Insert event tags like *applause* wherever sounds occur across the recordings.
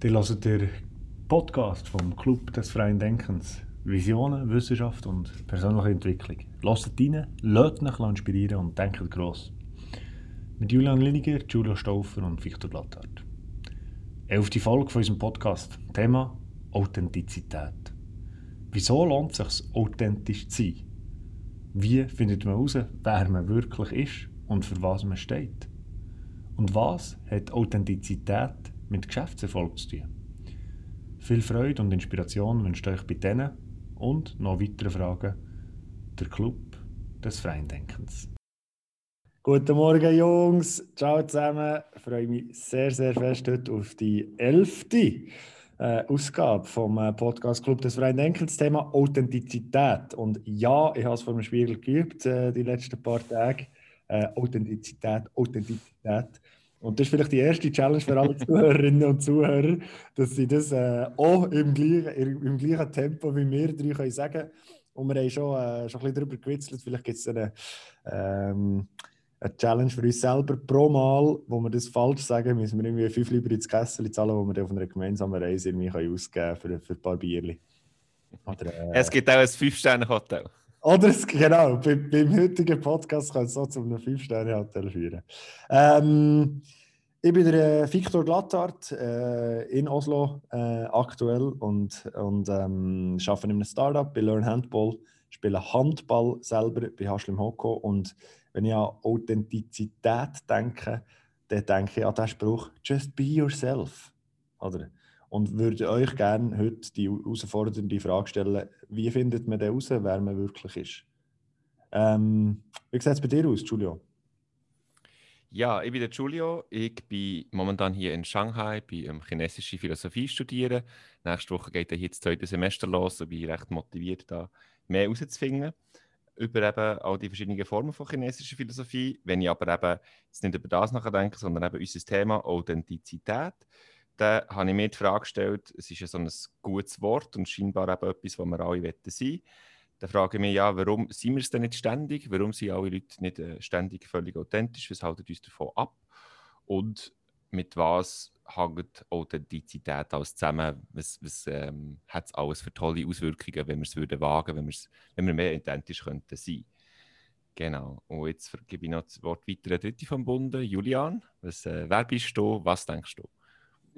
Ihr hört den Podcast vom Club des Freien Denkens. Visionen, Wissenschaft und persönliche Entwicklung. Lasst rein, lasst euch inspirieren und denkt gross. Mit Julian Liniger, Julio Stauffer und Victor Blattart. Elfte Folge von unserem Podcast. Thema Authentizität. Wieso lohnt es sich, authentisch zu sein? Wie findet man heraus, wer man wirklich ist und für was man steht? Und was hat Authentizität mit Geschäftserfolg zu tun? Viel Freude und Inspiration wünscht euch bei denen und noch weitere Fragen der Club des Freien Denkens. Guten Morgen, Jungs. Ciao zusammen. Ich freue mich sehr, sehr fest heute auf die elfte äh, Ausgabe vom äh, Podcast Club des Freien Denkens. Thema Authentizität. Und ja, ich habe es vor dem Spiegel geübt äh, die letzten paar Tage. Authentizität, Authentizität. Und das ist vielleicht die erste Challenge für alle *laughs* Zuhörerinnen und Zuhörer, dass sie das äh, auch im gleichen, im gleichen Tempo wie wir drei können sagen Und wir haben schon, äh, schon ein bisschen darüber gewitzelt. Vielleicht gibt es eine, ähm, eine Challenge für uns selber. Pro Mal, wo wir das falsch sagen, müssen wir irgendwie fünf Lieber ins Kessel zahlen, wo wir auf einer gemeinsamen Reise irgendwie ausgeben können für, für ein paar Bierchen. Oder, äh, es gibt auch ein Fünf-Sterne-Hotel. Oder es, genau, bei, beim heutigen Podcast kann es so zu einem Fünf-Sterne-Hotel führen. Ähm, ich bin der äh, Victor Glattart äh, in Oslo äh, aktuell und, und ähm, arbeite in einem Startup bei Learn Handball, spiele Handball selber bei Haschlim Hoko und wenn ich an Authentizität denke, dann denke ich an den Spruch «Just be yourself». Oder? Und würde euch gerne heute die herausfordernde Frage stellen, wie findet man denn heraus, wer man wirklich ist? Ähm, wie sieht es bei dir aus, Julio? Ja, ich bin der Julio. Ich bin momentan hier in Shanghai, bei ähm, chinesische Philosophie studieren. Nächste Woche geht dann hier das zweite Semester los und bin recht motiviert, da mehr herauszufinden über eben all die verschiedenen Formen von chinesischer Philosophie. Wenn ich aber eben jetzt nicht über das nachdenke, sondern eben unser Thema Authentizität, da habe ich mir die Frage gestellt, es ist ja so ein gutes Wort und scheinbar eben etwas, was wir alle sein wollen. Da frage ich mich ja, warum sind wir es denn nicht ständig? Warum sind alle Leute nicht äh, ständig völlig authentisch? Was halten uns davon ab? Und mit was hängt Authentizität alles zusammen? Was, was ähm, hat es alles für tolle Auswirkungen, wenn wir es würden wagen, wenn, wenn wir mehr authentisch könnten sein? Genau. Und jetzt gebe ich noch das Wort weiter an Dritte vom Bunde. Julian, was, äh, wer bist du? Was denkst du?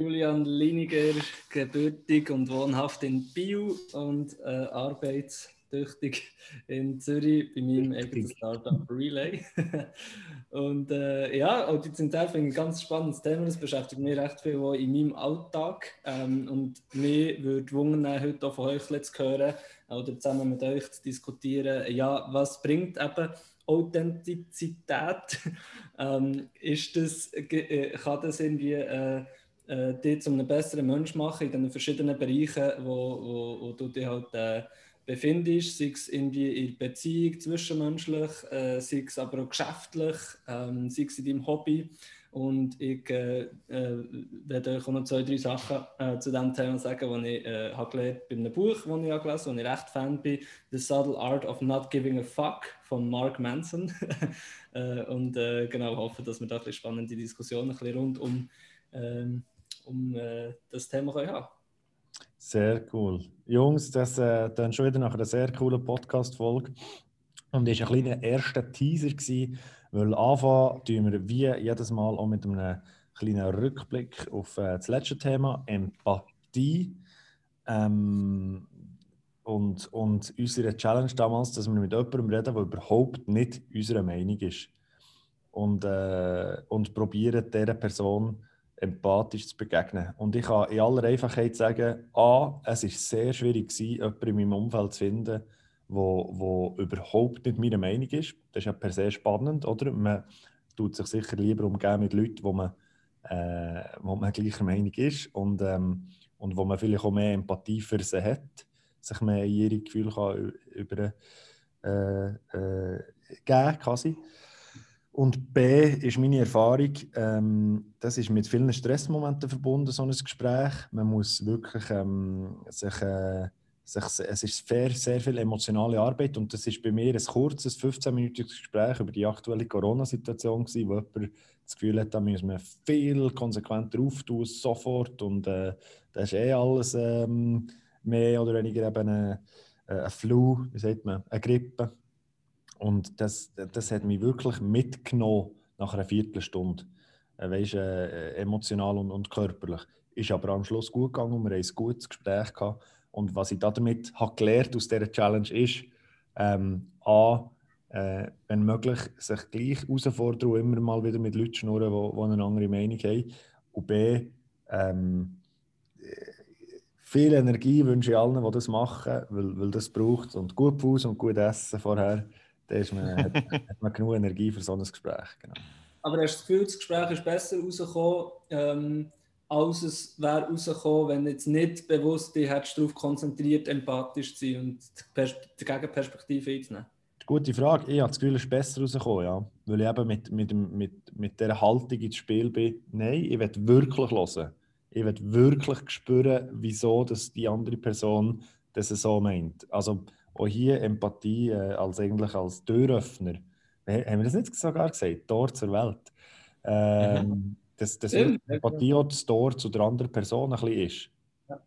Julian Liniger, gebürtig und wohnhaft in Bio und äh, arbeitstüchtig in Zürich bei meinem eigenen Startup Relay. *laughs* und äh, ja, Authentizität finde ich ein ganz spannendes Thema. Das beschäftigt mich recht viel auch in meinem Alltag. Ähm, und mir würde wundern, heute auch von euch zu hören oder zusammen mit euch zu diskutieren, ja, was bringt eben Authentizität? *laughs* ähm, ist das, äh, kann das irgendwie äh, äh, dich zu einem besseren Mensch machen in den verschiedenen Bereichen, wo, wo, wo du dich halt äh, befindest, sei es irgendwie in Beziehung zwischenmenschlich, äh, sei es aber auch geschäftlich, ähm, sei es in deinem Hobby. Und ich äh, äh, werde euch noch zwei, drei Sachen äh, zu diesem Thema sagen, die ich äh, habe gelernt bei einem Buch, das ich gelesen habe, wo ich recht Fan bin, The Subtle Art of Not Giving a Fuck von Mark Manson. *laughs* äh, und äh, genau, hoffe, dass wir da ein spannende Diskussionen ein bisschen rund um ähm, um äh, das Thema zu haben. Sehr cool. Jungs, das äh, dann schon wieder nach einer sehr coolen Podcast-Folge. Und das war ein kleiner erster Teaser, gewesen, weil anfangen tun wir wie jedes Mal auch mit einem kleinen Rückblick auf äh, das letzte Thema, Empathie. Ähm, und, und unsere Challenge damals, dass wir mit jemandem reden, der überhaupt nicht unserer Meinung ist. Und, äh, und probieren, dieser Person empathisch zu begegnen. Und ich kann in aller Einfachheit sagen, A, es war sehr schwierig gewesen, jemanden in meinem Umfeld zu finden, wo, wo überhaupt nicht meiner Meinung ist. Das ist ja per se spannend, oder? Man tut sich sicher lieber umgehen mit Leuten, wo man, äh, wo man gleicher Meinung ist und, ähm, und wo man vielleicht auch mehr Empathie für sie hat, sich mehr in ihre Gefühle kann über, äh, äh, geben quasi. Und B ist meine Erfahrung, ähm, das ist mit vielen Stressmomenten verbunden, so ein Gespräch. Man muss wirklich ähm, sich, äh, sich, es ist sehr, sehr viel emotionale Arbeit. Und das ist bei mir ein kurzes 15-minütiges Gespräch über die aktuelle Corona-Situation gewesen, wo jemand das Gefühl hat, da müssen wir viel konsequenter auftun, sofort. Und äh, das ist eh alles ähm, mehr oder weniger eben eine, äh, ein Flu, wie sagt man, eine Grippe und das, das hat mich wirklich mitgenommen nach einer Viertelstunde, äh, weißt, äh, emotional und, und körperlich. Ist aber am Schluss gut gegangen und wir haben ein gutes Gespräch gehabt und was ich damit habe gelernt aus dieser Challenge ist, ähm, A, äh, wenn möglich, sich gleich herausfordern und immer mal wieder mit Leuten schnurren, die eine andere Meinung haben. Und B, ähm, viel Energie wünsche ich allen, die das machen, weil, weil das braucht und gut Fuß und gut Essen vorher, dann ist man, hat, hat, man genug Energie für so ein Gespräch. Genau. Aber hast du das Gefühl, das Gespräch ist besser rausgekommen? Ähm als es wäre rausgekommen, wenn jetzt nicht bewusst dich darauf konzentriert, empathisch zu sein und die Gegenperspektive einzunehmen? Gute Frage. Ich habe das Gefühl, es ist besser rausgekommen, ja. Weil ich eben mit, mit, mit, mit dieser Haltung ins Spiel bin. Nein, ich will wirklich hören. Ich will wirklich spüren, wieso dass die andere Person das so meint. Also auch hier Empathie äh, als eigentlich als Türöffner. Haben wir das nicht sogar gesagt? Tor zur Welt. Ähm, mhm. Dass, dass ja, Empathie auch das Tor zu der anderen Person ein bisschen ist. Ja.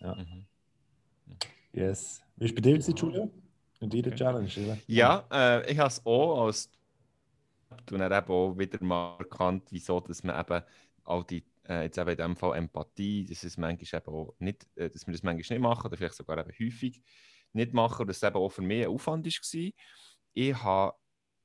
ja. Mhm. Yes. Wie ist bei dir, Julia? Und deine okay. Challenge? Oder? Ja, äh, ich habe es auch als und dann eben auch wieder mal erkannt, wieso dass man eben all die, äh, jetzt eben in dem Fall Empathie, dass, es manchmal eben auch nicht, äh, dass wir das manchmal nicht machen oder vielleicht sogar eben häufig nicht machen dass es eben auch für mich ein Aufwand war. Ich habe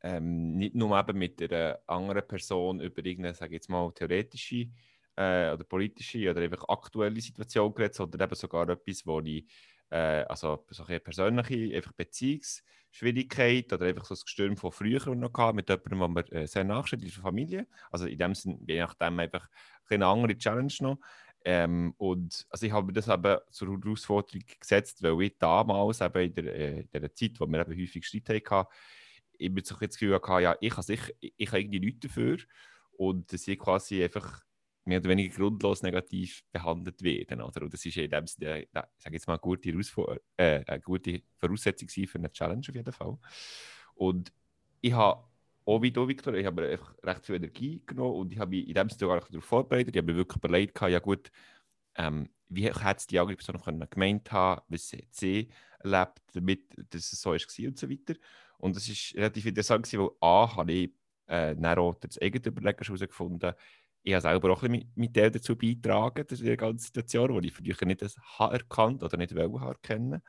ähm, nicht nur eben mit einer anderen Person über irgendeine, sage jetzt mal, theoretische äh, oder politische oder einfach aktuelle Situation geredet, sondern eben sogar etwas, wo ich, äh, also so eine persönliche einfach Beziehungsschwierigkeit oder einfach so das Gestürm von früher noch gehabt, mit jemandem, wo man äh, sehr nachsteht, der Familie. Also in dem Sinne, je nachdem einfach eine andere Challenge noch. Ähm, und also ich habe mir das eben zur Herausforderung gesetzt, weil ich damals eben in der, äh, in der Zeit, wo wir eben häufig Streit hatten, ich mir so das Gefühl hatte, ja, ich habe sicher, ich habe irgendwie nichts dafür und dass ich quasi einfach mehr oder weniger grundlos negativ behandelt werden. Oder? Und das ist in dem Sinne, ich sage jetzt mal, eine gute, äh, eine gute Voraussetzung für eine Challenge auf jeden Fall. Und ich habe auch wie du, Victor, ich habe einfach recht viel Energie genommen und ich habe mich in dem Sinne gar darauf vorbereitet. Ich habe mir wirklich überlegt, ja gut, ähm, wie hätte es die andere Person gemeint haben, was sie erlebt, damit dass es so war und so weiter. Und es war relativ interessant, weil A, habe ich äh, dann auch das eigene Überlegen herausgefunden, ich habe selber auch ein bisschen mit Teil dazu beitragen, in der ganzen Situation, die ich früher nicht das erkannt oder nicht erkennen.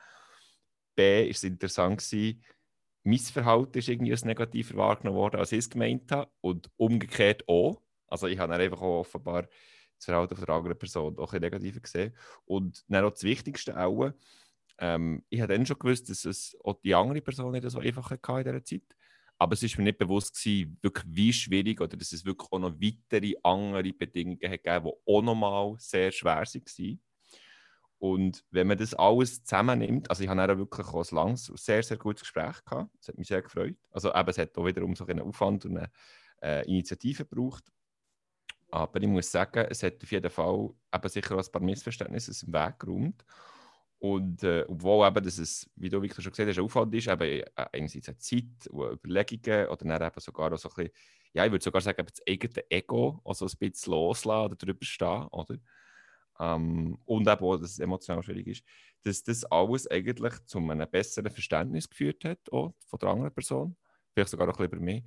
B, war es interessant, gewesen, mein Verhalten ist irgendwie als negativer wahrgenommen worden, als ich es gemeint habe. Und umgekehrt auch. Also ich habe dann einfach auch offenbar das Verhalten von der anderen Person auch ein negativer gesehen. Und dann auch das Wichtigste auch, ähm, ich habe dann schon gewusst, dass es auch die andere Person nicht so einfach hatte in dieser Zeit. Aber es war mir nicht bewusst, gewesen, wirklich wie schwierig oder dass es wirklich auch noch weitere andere Bedingungen gegeben die auch nochmal sehr schwer waren. Und wenn man das alles zusammennimmt, also ich habe dann wirklich auch ein langes, sehr, sehr gutes Gespräch gehabt. Das hat mich sehr gefreut. Also eben, es hat auch wiederum so einen Aufwand und eine äh, Initiative gebraucht. Aber ich muss sagen, es hat auf jeden Fall eben sicher auch ein paar Missverständnisse im Weg geräumt. Und äh, obwohl eben, dass es, wie du Victor schon gesagt hast, ein Aufwand ist, eben äh, einerseits eine Zeit, Überlegungen oder dann eben sogar auch so ein bisschen, ja, ich würde sogar sagen, das eigene Ego also ein bisschen loslassen oder darüber stehen, oder? Ähm, und eben auch, dass es emotional schwierig ist, dass das alles eigentlich zu einem besseren Verständnis geführt hat, auch von der anderen Person, vielleicht sogar auch ein bisschen über mich.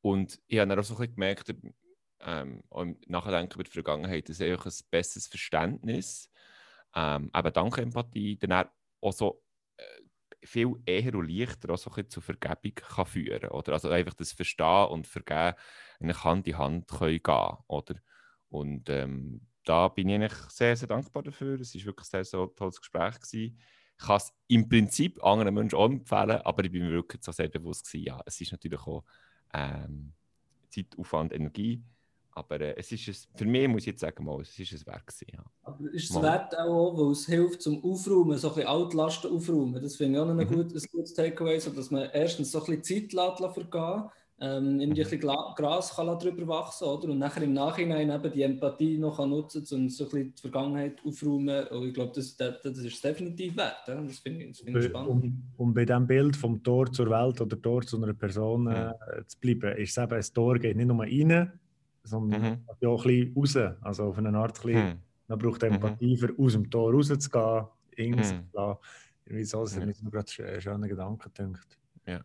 Und ich habe dann auch so ein bisschen gemerkt, ähm, und nachdenken über die Vergangenheit, dass einfach ein besseres Verständnis ähm, eben dank Empathie dann auch so äh, viel eher und leichter auch so zu Vergebung kann führen oder? Also einfach das Verstehen und Vergeben Hand in Hand können gehen oder? Und ähm, da bin ich eigentlich sehr, sehr dankbar dafür. Es war wirklich ein sehr, sehr tolles Gespräch. Gewesen. Ich kann es im Prinzip anderen Menschen auch empfehlen, aber ich bin mir wirklich so sehr bewusst gewesen, ja, es ist natürlich auch ähm, Zeitaufwand, Energie, aber äh, es ist es, für mich muss ich jetzt sagen, mal, es ist es wert gewesen. Ja. Aber ist es mal. wert auch, weil es hilft zum Aufräumen, so ein bisschen Altlasten aufräumen. Das finde ich auch noch ein, mhm. gut, ein gutes Takeaway, so dass man erstens so ein bisschen Zeit lässt vergehen ähm, irgendwie ein bisschen Gras kann drüber wachsen oder? und nachher im Nachhinein eben die Empathie noch kann nutzen um so ein bisschen die Vergangenheit aufzuräumen. Und ich glaube, das, das, das ist definitiv wert. Ja? Das finde ich, find ich spannend. Um, um bei diesem Bild vom Tor zur Welt oder Tor zu einer Person äh, zu bleiben, ist es eben, ein Tor geht nicht nur rein, sondern mhm. ja auch ein bisschen raus. Also auf eine Art, ein bisschen, mhm. man braucht Empathie, mhm. für aus dem Tor rauszugehen, irgendwas mhm. Irgendwie so, das hat mir gerade schöne Gedanken gedacht. Ja.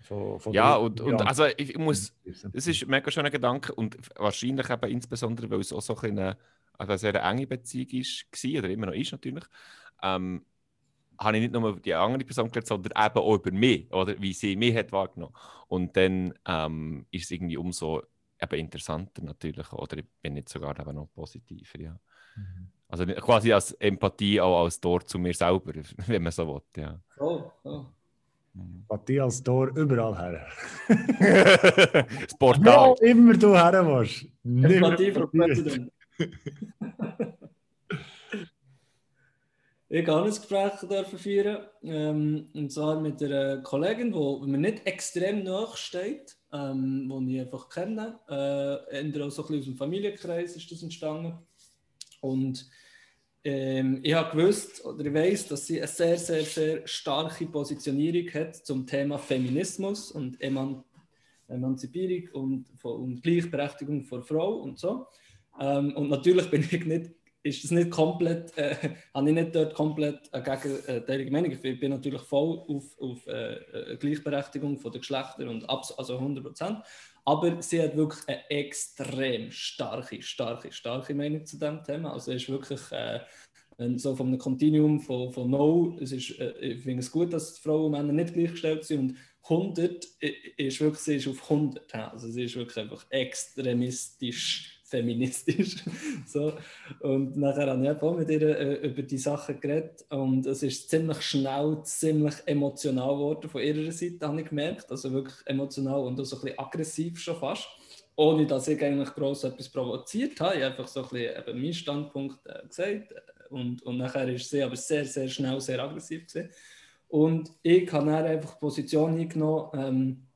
Von, von ja, und, und also ich, muss, es ist ein mega schöner Gedanke und wahrscheinlich eben insbesondere, weil es auch so eine, also eine sehr enge Beziehung ist, war, oder immer noch ist natürlich, ähm, habe ich nicht nur die andere Person gelernt, sondern eben auch über mich, oder wie sie mich hat wahrgenommen. Und dann ähm, ist es irgendwie umso eben interessanter natürlich, oder ich bin nicht sogar eben noch positiver, ja. Mhm. Also quasi als Empathie auch als Tor zu mir selber, *laughs* wenn man so will, ja. Oh, oh. Matthias Tor überall her. *laughs* das Portal. Wo immer du her musst. Empathie für Präsident. *laughs* ich habe ein Gespräch dürfen führen, ähm, und zwar mit einer Kollegin, die mir nicht extrem nahe steht, ähm, die ich einfach kenne. Äh, auch so ein bisschen aus dem Familienkreis ist das entstanden. Und ähm, ich habe gewusst oder ich weiß, dass sie eine sehr, sehr, sehr starke Positionierung hat zum Thema Feminismus und Eman Emanzipierung und, und Gleichberechtigung von Frau und so. Ähm, und natürlich bin ich nicht, ist das nicht komplett, äh, *laughs* habe ich nicht dort komplett eine gegenteilige Meinung. Ich bin natürlich voll auf, auf äh, Gleichberechtigung von den Geschlechtern und also 100 Prozent. Aber sie hat wirklich eine extrem starke, starke, starke Meinung zu dem Thema. Also ist wirklich äh, so einem Kontinuum von, von No, es ist, äh, ich finde es gut, dass Frauen und Männer nicht gleichgestellt sind und 100 ist wirklich, sie ist auf 100. Also sie ist wirklich einfach extremistisch feministisch. *laughs* so. Und nachher habe ich auch mit ihr äh, über die Sachen geredet und es ist ziemlich schnell, ziemlich emotional geworden von ihrer Seite, habe ich gemerkt. Also wirklich emotional und auch so ein bisschen aggressiv schon fast. Ohne dass ich eigentlich gross etwas provoziert habe. Ich habe einfach so ein bisschen eben meinen Standpunkt äh, gesagt und, und nachher ist sie aber sehr, sehr schnell sehr aggressiv gewesen. Und ich habe dann einfach Position eingenommen, ähm,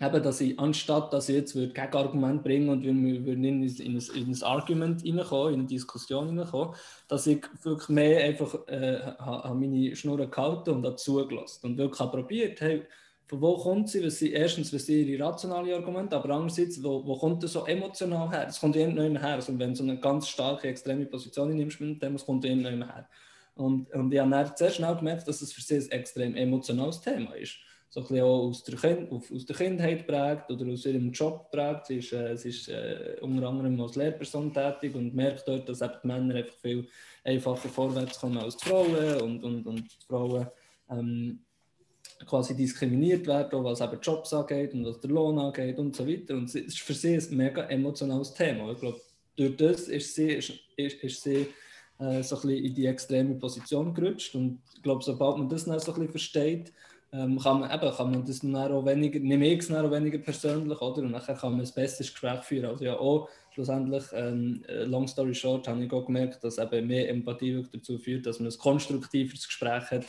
eben, dass ich, anstatt dass ich jetzt würde Gegenargument bringen und wir würden in, in, in ein Argument reinkommen, in eine Diskussion reinkommen, dass ich wirklich mehr einfach äh, habe meine Schnur gehalten und habe zugelassen und wirklich habe probiert, hey, von wo kommt sie, was sie erstens, was sie ihre rationale Argumente, aber andererseits, wo, wo kommt das so emotional her? Das kommt irgendwann her. Also wenn du eine ganz starke, extreme Position nimmst mit dem, das kommt irgendwann her. Und, und ich habe sehr schnell gemerkt, dass es für sie ein extrem emotionales Thema ist so ein bisschen auch aus der, kind, aus der Kindheit prägt oder aus ihrem Job prägt. Sie ist, äh, sie ist äh, unter anderem als Lehrperson tätig und merkt dort, dass die Männer einfach viel einfacher vorwärts kommen als die Frauen und, und, und die Frauen ähm, quasi diskriminiert werden, was eben Jobs angeht und was der Lohn angeht und so weiter. Und es ist für sie ein mega emotionales Thema. Ich glaube, durch das ist sie, ist, ist, ist sie äh, so ein bisschen in die extreme Position gerutscht. Und ich glaube, sobald man das dann so ein bisschen versteht, ähm, kann, man, eben, kann man das dann auch weniger, nehme ich es auch weniger persönlich, oder? Und nachher kann man ein besseres Gespräch führen. Also ja, auch schlussendlich, ähm, äh, long story short, habe ich auch gemerkt, dass eben mehr Empathie dazu führt, dass man ein konstruktiveres Gespräch hat,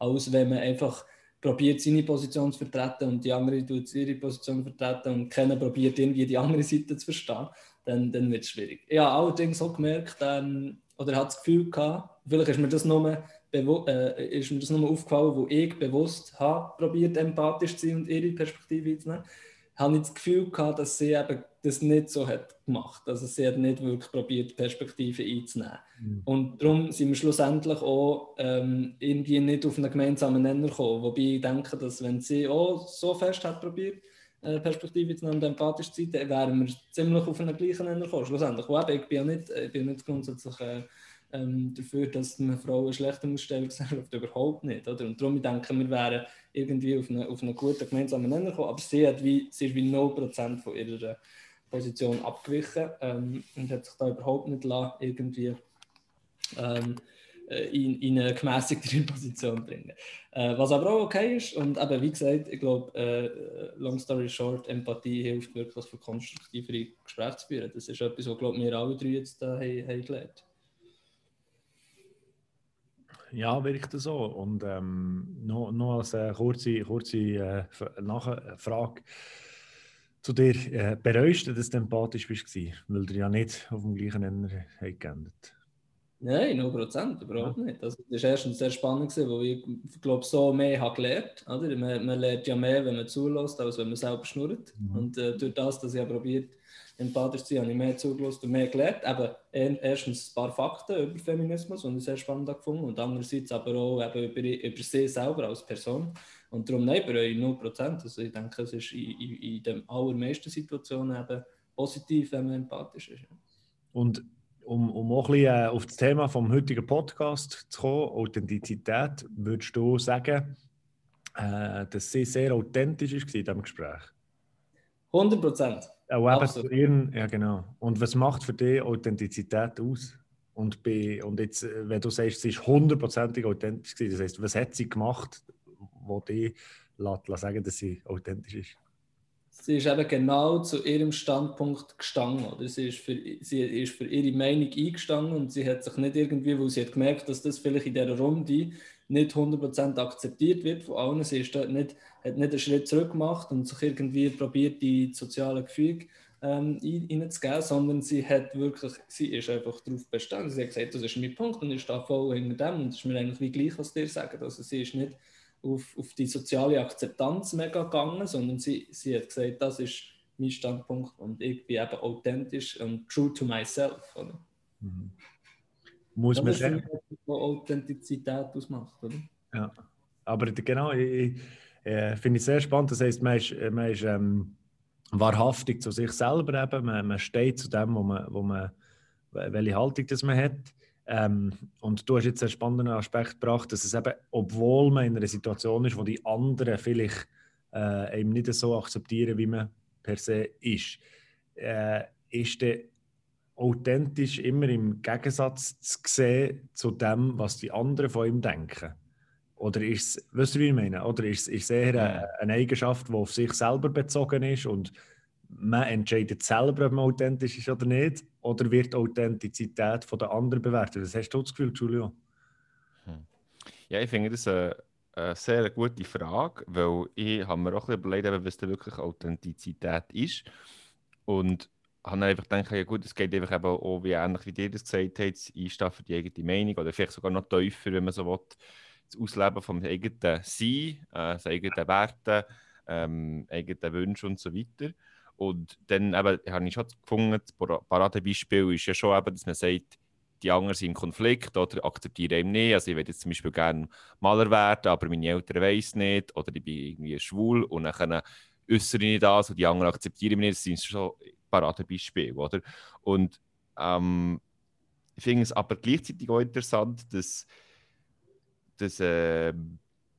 als wenn man einfach probiert, seine Position zu vertreten und die andere tut ihre Position vertreten und keiner probiert, irgendwie die andere Seite zu verstehen, dann, dann wird es schwierig. Ich habe allerdings auch gemerkt, ähm, oder habe das Gefühl gehabt, vielleicht ist mir das nur äh, ist mir das nur aufgefallen, wo ich bewusst habe, probiert empathisch zu sein und ihre Perspektive einzunehmen, habe ich das Gefühl gehabt, dass sie eben das nicht so hat gemacht. Also sie hat nicht wirklich probiert, Perspektive einzunehmen. Mhm. Und darum sind wir schlussendlich auch ähm, irgendwie nicht auf einen gemeinsamen Nenner gekommen. Wobei ich denke, dass wenn sie auch so fest hat probiert, äh, Perspektive zu nehmen und empathisch zu sein, dann wären wir ziemlich auf einen gleichen Nenner gekommen. Schlussendlich. Und eben, ich bin ja nicht, ich bin nicht grundsätzlich äh, ähm, dafür, dass eine Frau eine schlechter Ausstellungsgesellschaft *laughs* überhaupt nicht. Oder? Und darum denke ich, wir wären irgendwie auf einen auf eine guten gemeinsamen Nenner gekommen, aber sie, hat wie, sie ist wie 0% von ihrer Position abgewichen ähm, und hat sich da überhaupt nicht lassen, irgendwie ähm, äh, in, in eine gemäßigtere *laughs* Position bringen. Äh, was aber auch okay ist und eben wie gesagt, ich glaube, äh, long story short, Empathie hilft wirklich für konstruktivere Gespräche zu führen. Das ist etwas, was glaube wir alle drei jetzt da haben, haben gelernt ja, wirkt so. Und ähm, noch, noch als äh, kurze, kurze äh, Nachfrage zu dir. Äh, bereust du, dass du empathisch bist, weil du ja nicht auf dem gleichen Nenner geendet Nein, 0 Prozent, überhaupt ja. nicht. Also, das war erstens sehr spannend, weil ich, glaube, so mehr habe gelernt. Oder? Man, man lernt ja mehr, wenn man zulässt, als wenn man selber schnurrt. Mhm. Und äh, durch das, dass ich probiert empathisch zu sein, habe ich mehr zugelassen und mehr gelernt. Eben, erstens ein paar Fakten über Feminismus, und ich sehr spannend gefunden. Und andererseits aber auch eben über, über sie selber als Person. Und darum nein, bereue ich 0 Prozent. Also ich denke, es ist in, in, in den allermeisten Situationen eben positiv, wenn man empathisch ist. Und um, um auch ein bisschen äh, auf das Thema vom heutigen Podcast zu kommen, Authentizität, würdest du sagen, äh, dass sie sehr authentisch war in diesem Gespräch? 100 Prozent. ja, genau. Und was macht für dich Authentizität aus? Und, bei, und jetzt, äh, wenn du sagst, sie ist hundertprozentig authentisch, das heißt, was hat sie gemacht, wo die lässt, sagen, dass sie authentisch ist? sie ist eben genau zu ihrem Standpunkt gestanden. Oder? Sie, ist für, sie ist für ihre Meinung eingestanden und sie hat sich nicht irgendwie, weil sie hat gemerkt, dass das vielleicht in dieser Runde nicht 100% akzeptiert wird von allen. Sie ist dort nicht, hat nicht einen Schritt zurück gemacht und sich irgendwie probiert, die sozialen Gefüge ähm, reinzugeben, sondern sie hat wirklich, sie ist einfach darauf bestanden. Sie hat gesagt, das ist mein Punkt und ich stehe voll hinter dem und es ist mir eigentlich wie gleich, was dir sagen. Also sie ist nicht auf, auf die soziale Akzeptanz mega gegangen, sondern sie, sie hat gesagt, das ist mein Standpunkt und ich bin eben authentisch und true to myself. Oder? Mhm. Muss das man sagen. Was Authentizität ausmacht, oder? Ja, aber genau, ich, ich äh, finde ich sehr spannend. Das heißt, man ist, man ist ähm, wahrhaftig zu sich selber eben, man, man steht zu dem, wo man, wo man, welche Haltung das man hat. Ähm, und du hast jetzt einen spannenden Aspekt gebracht, dass es eben, obwohl man in einer Situation ist, wo die anderen vielleicht äh, eben nicht so akzeptieren, wie man per se ist, äh, ist der authentisch immer im Gegensatz zu sehen zu dem, was die anderen von ihm denken. Oder ist es, weißt du, wie ich meine? Oder ist es eher eine, eine Eigenschaft, die auf sich selber bezogen ist und man entscheidet selber, ob man authentisch ist oder nicht, oder wird Authentizität von den anderen bewertet? Was hast du das Gefühl, Julio? Hm. Ja, ich finde das eine, eine, sehr gute Frage, weil ich habe mir auch ein bisschen überlegt, was denn wirklich Authentizität ist. Und habe einfach gedacht, ja gut, es geht einfach eben auch, wie ähnlich wie dir das gesagt habt, einstehen für die eigene Meinung oder vielleicht sogar noch tiefer, wenn man so will, das Ausleben vom eigenen Sein, äh, das eigene Werte, ähm, eigene Wünsche und so weiter. Und dann eben, habe ich schon gefunden, das Paradebeispiel ist ja schon eben, dass man sagt, die anderen sind in Konflikt oder akzeptieren ihn nicht. Also ich würde jetzt zum Beispiel gerne Maler werden, aber meine Eltern wissen nicht. Oder ich bin irgendwie schwul und dann äußere ich das und die anderen akzeptieren mich nicht. Das sind schon Paradebeispiele, oder? Und ähm, ich finde es aber gleichzeitig auch interessant, dass, dass äh,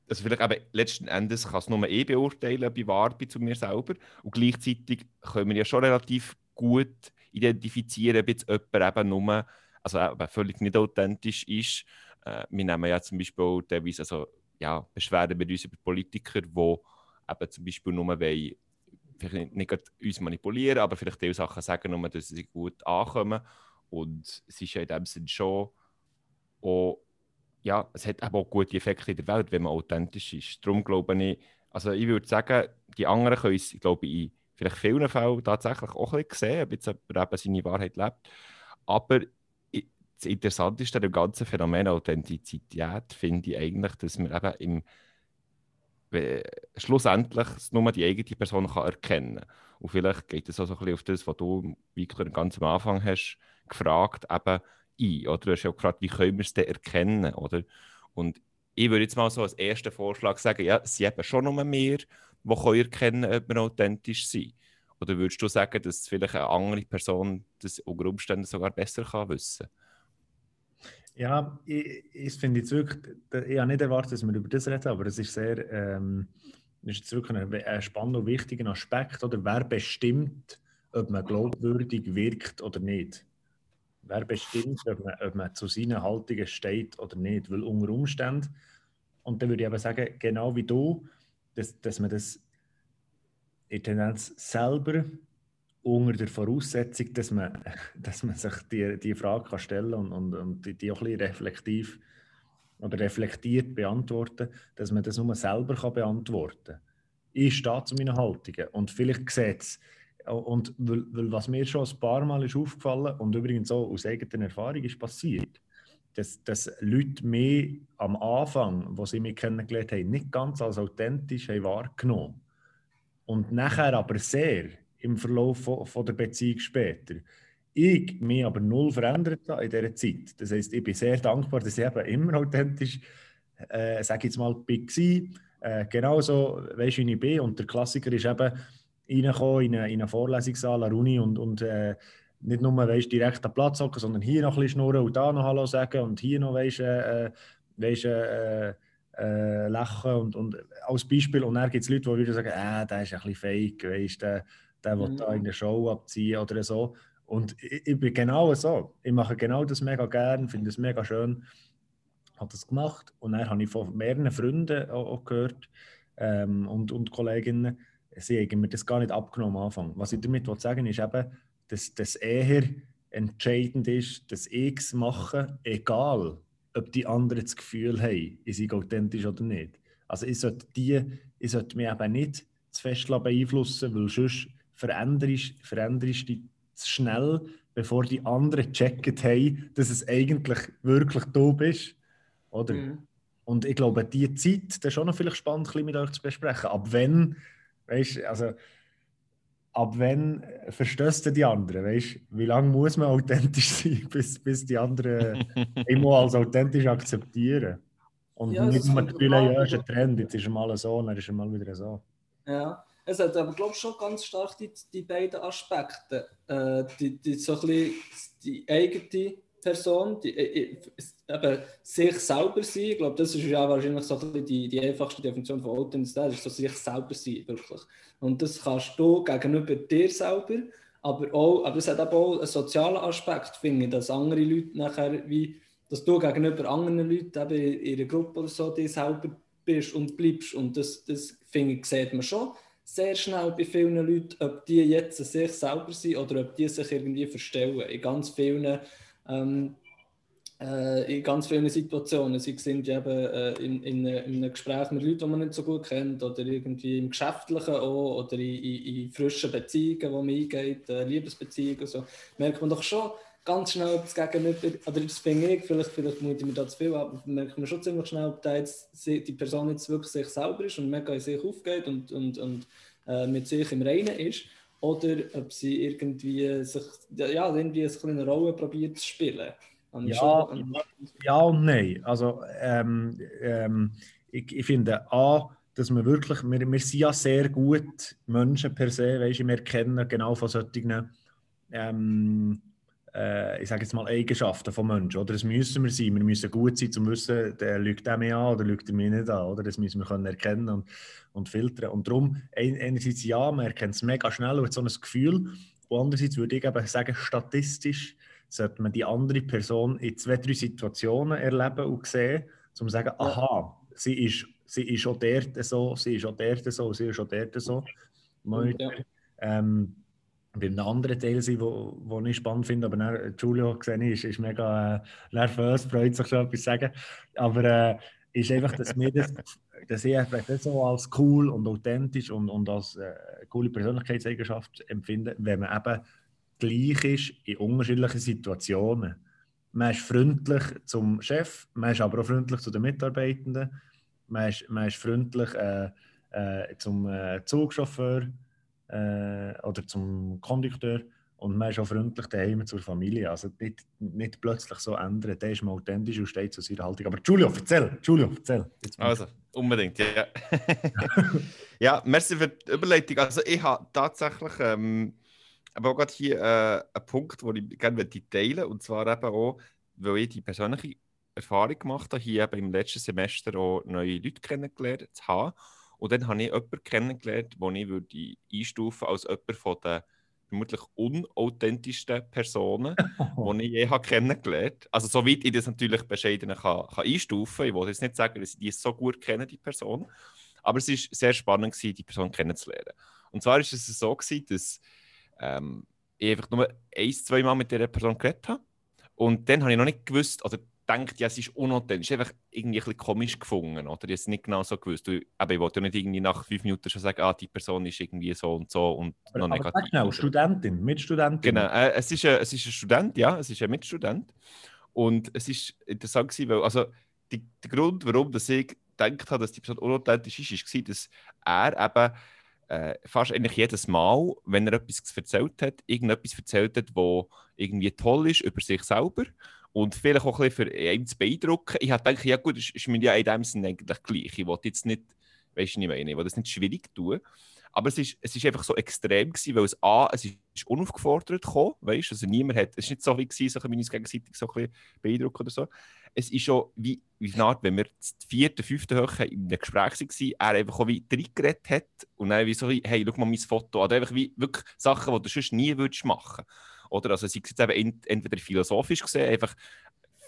also vielleicht eben letzten Endes kann es nur ich beurteilen, wahr bin zu mir selber. Und gleichzeitig können wir ja schon relativ gut identifizieren, ob jetzt jemand eben nur, also eben völlig nicht authentisch ist. Äh, wir nehmen ja zum Beispiel auch teilweise also, ja, Beschwerden mit uns über Politiker, die eben zum Beispiel nur wollen, vielleicht nicht uns manipulieren, aber vielleicht die Sachen sagen, nur, dass sie gut ankommen. Und es ist ja in dem Sinne schon auch ja, es hat auch gute Effekte in der Welt, wenn man authentisch ist. Darum glaube ich, also ich würde sagen, die anderen können es, glaube ich, in vielleicht vielen Fällen tatsächlich auch ein bisschen sehen, ob jetzt jemand eben seine Wahrheit lebt. Aber das Interessanteste an dem ganzen Phänomen Authentizität finde ich eigentlich, dass man eben im schlussendlich nur die eigene Person kann erkennen kann. Und vielleicht geht es auch so ein bisschen auf das, was du, Victor, ganz am Anfang hast gefragt, eben, ein. Oder du hast ja gefragt, wie können wir es denn erkennen? Oder? Und ich würde jetzt mal so als ersten Vorschlag sagen, ja, es sind eben schon nur mehr, die können erkennen ob wir authentisch sind. Oder würdest du sagen, dass vielleicht eine andere Person das unter Umständen sogar besser kann wissen Ja, ich, ich finde jetzt wirklich, ich habe nicht erwartet, dass wir über das reden, aber es ist sehr, ähm, ist wirklich ein, ein spannender und wichtiger Aspekt. Oder wer bestimmt, ob man glaubwürdig wirkt oder nicht? wer bestimmt, ob man, ob man zu seinen Haltungen steht oder nicht. Weil unter Umständen, und dann würde ich aber sagen, genau wie du, dass, dass man das in Tendenz selber unter der Voraussetzung, dass man, *laughs* dass man sich die, die Frage kann stellen und, und, und die, die auch ein bisschen reflektiv oder reflektiert beantworten, dass man das nur selber kann beantworten kann. Ich stehe zu meinen Haltungen und vielleicht sieht es und weil, weil was mir schon ein paar Mal ist aufgefallen und übrigens auch aus eigener Erfahrung ist passiert, dass, dass Leute mich am Anfang, wo sie mich kennengelernt haben, nicht ganz als authentisch haben wahrgenommen Und nachher aber sehr im Verlauf von, von der Beziehung später. Ich mich aber null verändert in dieser Zeit. Das heisst, ich bin sehr dankbar, dass ich eben immer authentisch, äh, sage jetzt mal, bin. Äh, genauso, weißt du, wie ich bin. Und der Klassiker ist eben, reingekommen in einen, in einen Vorlesungssaal an Uni und, und äh, nicht nur weißt, direkt am Platz hocken, sondern hier noch ein bisschen schnurren und da noch Hallo sagen und hier noch weißt, äh, weißt, äh, äh, lachen und, und als Beispiel. Und dann gibt es Leute, die wieder sagen, äh, der ist ein bisschen fake, weißt, der, der mhm. will da in der Show abziehen oder so. Und ich, ich, bin genau so. Ich mache genau das mega gern, finde es mega schön. Habe das gemacht und dann habe ich von mehreren Freunden auch, auch gehört ähm, und, und Kolleginnen, sie haben mir das gar nicht abgenommen am Anfang. Was ich damit sagen will, ist eben, dass das eher entscheidend ist, dass ich es mache, egal ob die anderen das Gefühl haben, ich sei authentisch oder nicht. Also ich sollte, die, ich sollte mich eben nicht zu fest beeinflussen, weil sonst veränderst, veränderst du dich zu schnell, bevor die anderen checken haben, dass es eigentlich wirklich du bist. Oder? Mhm. Und ich glaube, diese Zeit, das ist schon noch vielleicht spannend, mit euch zu besprechen. Ab wann, weißt also ab wann verstößt du die anderen? Weißt? Wie lange muss man authentisch *laughs* sein, bis, bis die anderen *laughs* immer als authentisch akzeptieren? Und ja, nicht nur das Gefühl, ja, ist ein Trend, jetzt ist er mal so, dann ist er mal wieder so. Ja, es hat aber, glaube schon ganz stark die, die beiden Aspekte. Äh, die, die, so ein bisschen die eigene Person, die, äh, äh, eben sich selber sein, ich glaube, das ist ja wahrscheinlich so die, die einfachste Definition von Authentizität, ist so sich selber sein, wirklich. Und das kannst du gegenüber dir selber, aber auch, aber es hat auch einen sozialen Aspekt, finde ich, dass andere Leute nachher, wie, dass du gegenüber anderen Leuten eben in ihrer Gruppe oder so, dir selber bist und bleibst. Und das, das finde ich, sieht man schon sehr schnell bei vielen Leuten, ob die jetzt sich selber sind oder ob die sich irgendwie verstellen. In ganz vielen ähm, äh, in ganz vielen Situationen. Sie sind eben äh, in, in, in, einem Gespräch mit Leuten, die man nicht so gut kennt, oder irgendwie im Geschäftlichen auch, oder in, in, in frischen Beziehungen, die man eingeht, äh, Liebesbeziehungen. So. Merkt man doch schon ganz schnell, das Gegenüber, oder das finde ich, vielleicht, vielleicht ich mir da zu viel, aber merkt man schon ziemlich schnell, ob jetzt, die Person jetzt wirklich sich selber ist und mega in sich aufgeht und, und, und äh, mit sich im Reinen ist oder ob sie irgendwie sich ja, irgendwie eine Rolle probiert zu spielen. Ja, ja und nein. Also ähm, ähm, ich, ich finde A, dass wir wirklich, wir, wir sind ja sehr gut Menschen per se, weißt, wir kennen genau von solchen ähm, äh, ich sage jetzt mal Eigenschaften von Menschen, oder? Das müssen wir sein. Wir müssen gut sein, um zu wissen, der lügt er mich an oder lügt er mich nicht an, oder? Das müssen wir können erkennen und, und filtern. Und darum, einerseits ja, man erkennt es mega schnell und hat so ein Gefühl. Und andererseits würde ich eben sagen, statistisch sollte man die andere Person in zwei, drei Situationen erleben und sehen, um zu sagen, aha, sie ist, sie ist auch dort so, sie ist auch dort so, sie ist auch dort so. Ja. Ähm, bei einem anderen Teil sein, wo, wo ich spannend finde, aber dann, Giulio gesehen ist, ist mega äh, nervös, freut sich schon etwas zu sagen. Aber äh, ist einfach, dass wir das, dass ich das so als cool und authentisch und, und als äh, coole Persönlichkeitseigenschaft empfinde, wenn man eben gleich ist in unterschiedlichen Situationen. Man ist freundlich zum Chef, man ist aber auch freundlich zu den Mitarbeitenden, man ist, man ist freundlich äh, äh, zum äh, Zugchauffeur äh, oder zum Kondukteur und man ist auch freundlich daheim zur Familie. Also nicht, nicht plötzlich so ändern, der ist mal authentisch und steht zu seiner Haltung. Aber Giulio, erzähl, Giulio, erzähl. also, unbedingt, ja. *laughs* ja, merci für die Überleitung. Also ich habe tatsächlich... Ähm, aber auch gerade hier äh, einen Punkt, den ich gerne teilen möchte, und zwar eben auch, weil ich die persönliche Erfahrung gemacht habe, hier eben im letzten Semester auch neue Leute kennengelernt zu haben. Und dann habe ich jemanden kennengelernt, den ich würde einstufen als jemand von den vermutlich unauthentischsten Personen, *laughs* die ich je habe kennengelernt habe. Also soweit ich das natürlich bescheiden kann, kann einstufen Ich wollte jetzt nicht sagen, dass ich die so gut kenne, die Person. Aber es war sehr spannend, gewesen, die Person kennenzulernen. Und zwar war es so, gewesen, dass ähm, ich einfach nur ein, zwei Mal mit dieser Person geredet habe. Und dann habe ich noch nicht gewusst, oder gedacht, ja, es ist unauthentisch. Es ist einfach irgendwie ein bisschen komisch gefunden, oder? Es nicht genau so gewusst. Du, aber ich wollte ja nicht irgendwie nach fünf Minuten schon sagen, ah, die Person ist irgendwie so und so und aber, noch negativ. Aber genau, Studentin, Mitstudentin. Genau, äh, es, ist ein, es ist ein Student, ja, es ist ein Mitstudent. Und es ist interessant gewesen, weil, also, die, der Grund, warum dass ich gedacht habe, dass die Person unauthentisch ist, war, dass er eben äh, fast eigentlich jedes Mal, wenn er etwas erzählt hat, irgendetwas erzählt hat, was irgendwie toll ist über sich selber und vielleicht auch ein bisschen für ihn zu beeindrucken. Ich habe ja gut, ist, ist mir ja in dem Sinne eigentlich gleich. Ich wollte jetzt nicht, weißt du nicht meine, ich will das nicht schwierig tun. Aber es ist, es ist einfach so extrem gewesen, weil es A, es ist unaufgefordert gekommen, weißt also niemand hat, es ist nicht so wie gewesen, so wir uns gegenseitig so ein bisschen beeindrucken oder so. Es ist schon wie, wie eine Art, wenn wir das vierte, fünfte Höhe in einem Gespräch waren, er einfach auch wie reingeredet hat und dann wie so hey, schau mal mein Foto, oder einfach wie wirklich Sachen, die du sonst nie würdest machen oder? Also sei es jetzt eben entweder philosophisch gesehen, einfach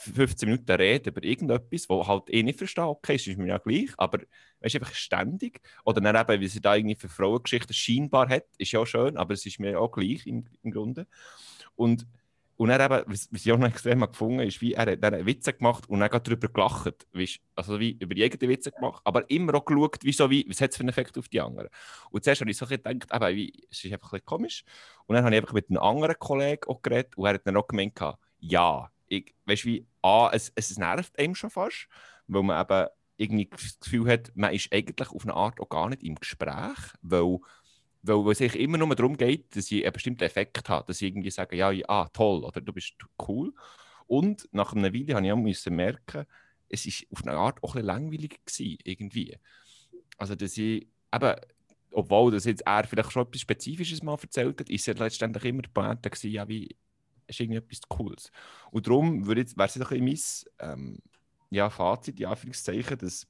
15 Minuten reden über irgendetwas, wo halt eh nicht verstehe, okay, es ist mir ja gleich, aber weißt, einfach ständig. Oder dann eben, wie sie da irgendwie für Frauengeschichten scheinbar hat, ist ja auch schön, aber es ist mir auch gleich im, im Grunde. Und, und er eben, was, ich auch noch extrem gefunden ist, wie er, hat Witze gemacht und dann darüber gelacht. Weißt, also wie über eigenen Witze gemacht, aber immer auch geschaut, wie so, wie, was hat es für einen Effekt auf die anderen. Und zuerst habe ich so gedacht, eben, wie, es ist einfach ein komisch. Und dann habe ich einfach mit einem anderen Kollegen auch geredet und er hat dann auch gemeint, ja, ich, weißt wie, A, es, es nervt einem schon fast, weil man eben irgendwie das Gefühl hat, man ist eigentlich auf eine Art auch gar nicht im Gespräch, weil, weil, weil es sich immer nur darum geht, dass ich einen bestimmten Effekt habe, dass ich irgendwie sage, ja, ja ah, toll, oder du bist cool. Und nach einem Video habe ich auch müssen merken, es ist auf eine Art auch ein langweilig gewesen, irgendwie. Also, dass ich eben, obwohl das jetzt er vielleicht schon etwas Spezifisches mal erzählt hat, ist er letztendlich immer die Pointe gewesen, ja, wie, ist etwas Cooles. Und darum wäre es doch ein mein ähm, ja, Fazit, in Anführungszeichen, dass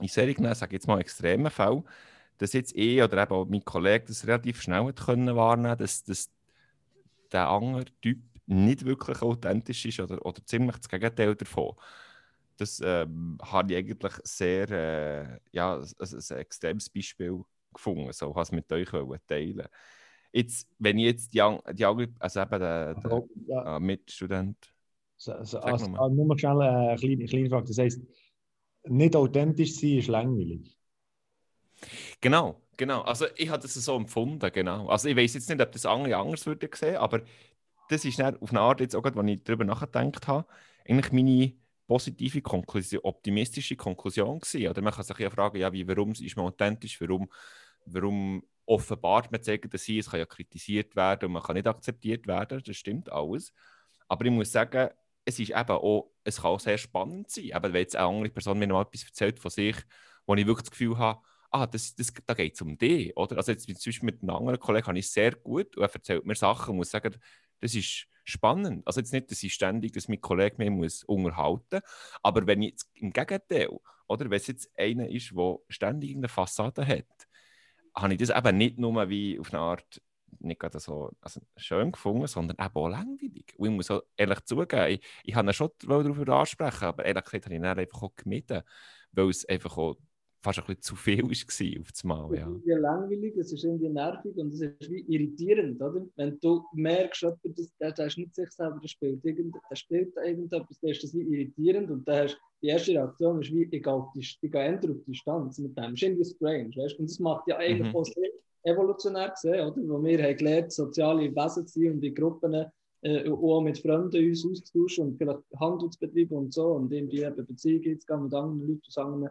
in solchen, sage jetzt mal, extremen Fällen, dass jetzt ich oder eben auch mein Kollege das relativ schnell hat können wahrnehmen dass, dass der andere Typ nicht wirklich authentisch ist oder, oder ziemlich das Gegenteil davon. Das ähm, habe ich eigentlich sehr, äh, ja, ein, ein extremes Beispiel gefunden, so was mit euch teilen Jetzt, wenn ich jetzt die, die also eben der, der ja. äh, Mitstudent. So, so, also, nur mal schnell äh, eine kleine, kleine Frage. Das heisst, nicht authentisch sein ist langweilig. Genau, genau. Also ich habe das so empfunden, genau. Also ich weiß jetzt nicht, ob das andere anders würde sehen, aber das ist auf eine Art jetzt auch gerade, als ich darüber nachgedacht habe, eigentlich meine positive Konklusion, optimistische Konklusion gewesen. Oder man kann sich ja fragen, ja, wie, warum ist man authentisch, warum, warum offenbart man zeigen, dass sie, es kann ja kritisiert werden und man kann nicht akzeptiert werden, das stimmt alles. Aber ich muss sagen, es ist eben auch, es kann auch sehr spannend sein, eben, wenn jetzt eine andere Person mir noch etwas erzählt von sich, wo ich wirklich das Gefühl habe, ah, das, das, da geht es um dich, oder? Also jetzt zum Beispiel mit einem anderen Kollegen habe ich sehr gut und er erzählt mir Sachen und muss sagen, das ist spannend. Also jetzt nicht, dass ich ständig, dass mein Kollege mich muss unterhalten aber wenn ich jetzt im Gegenteil, oder wenn es jetzt einer ist, der ständig eine Fassade hat, habe ich das eben nicht nur wie auf eine Art nicht gerade so also schön gefunden, sondern eben auch langweilig. Und ich muss auch ehrlich zugeben, ich, ich habe ihn schon darüber ansprechen, aber ehrlich gesagt habe ich ihn einfach auch gemieden, weil es einfach auch fast ein bisschen zu viel war auf das Mal. Ja. Es ist langweilig, es ist irgendwie nervig und es ist wie irritierend, oder? Wenn du merkst, dass der, der ist nicht sich selber, der spielt, irgend, der spielt irgendetwas, dann ist das wie irritierend und dann hast, die erste Reaktion ist wie, ich gehe auf die, ich gehe auf Distanz mit dem. Das ist irgendwie strange, weißt? Und das macht ja eigentlich mhm. auch Sinn, evolutionär gesehen, oder? Wo wir haben gelernt, soziale Wesen zu sein und in Gruppen äh, auch mit Freunden uns auszutauschen und vielleicht Handelsbetriebe und so und irgendwie eben Beziehungen zu gehen mit anderen Leuten anderen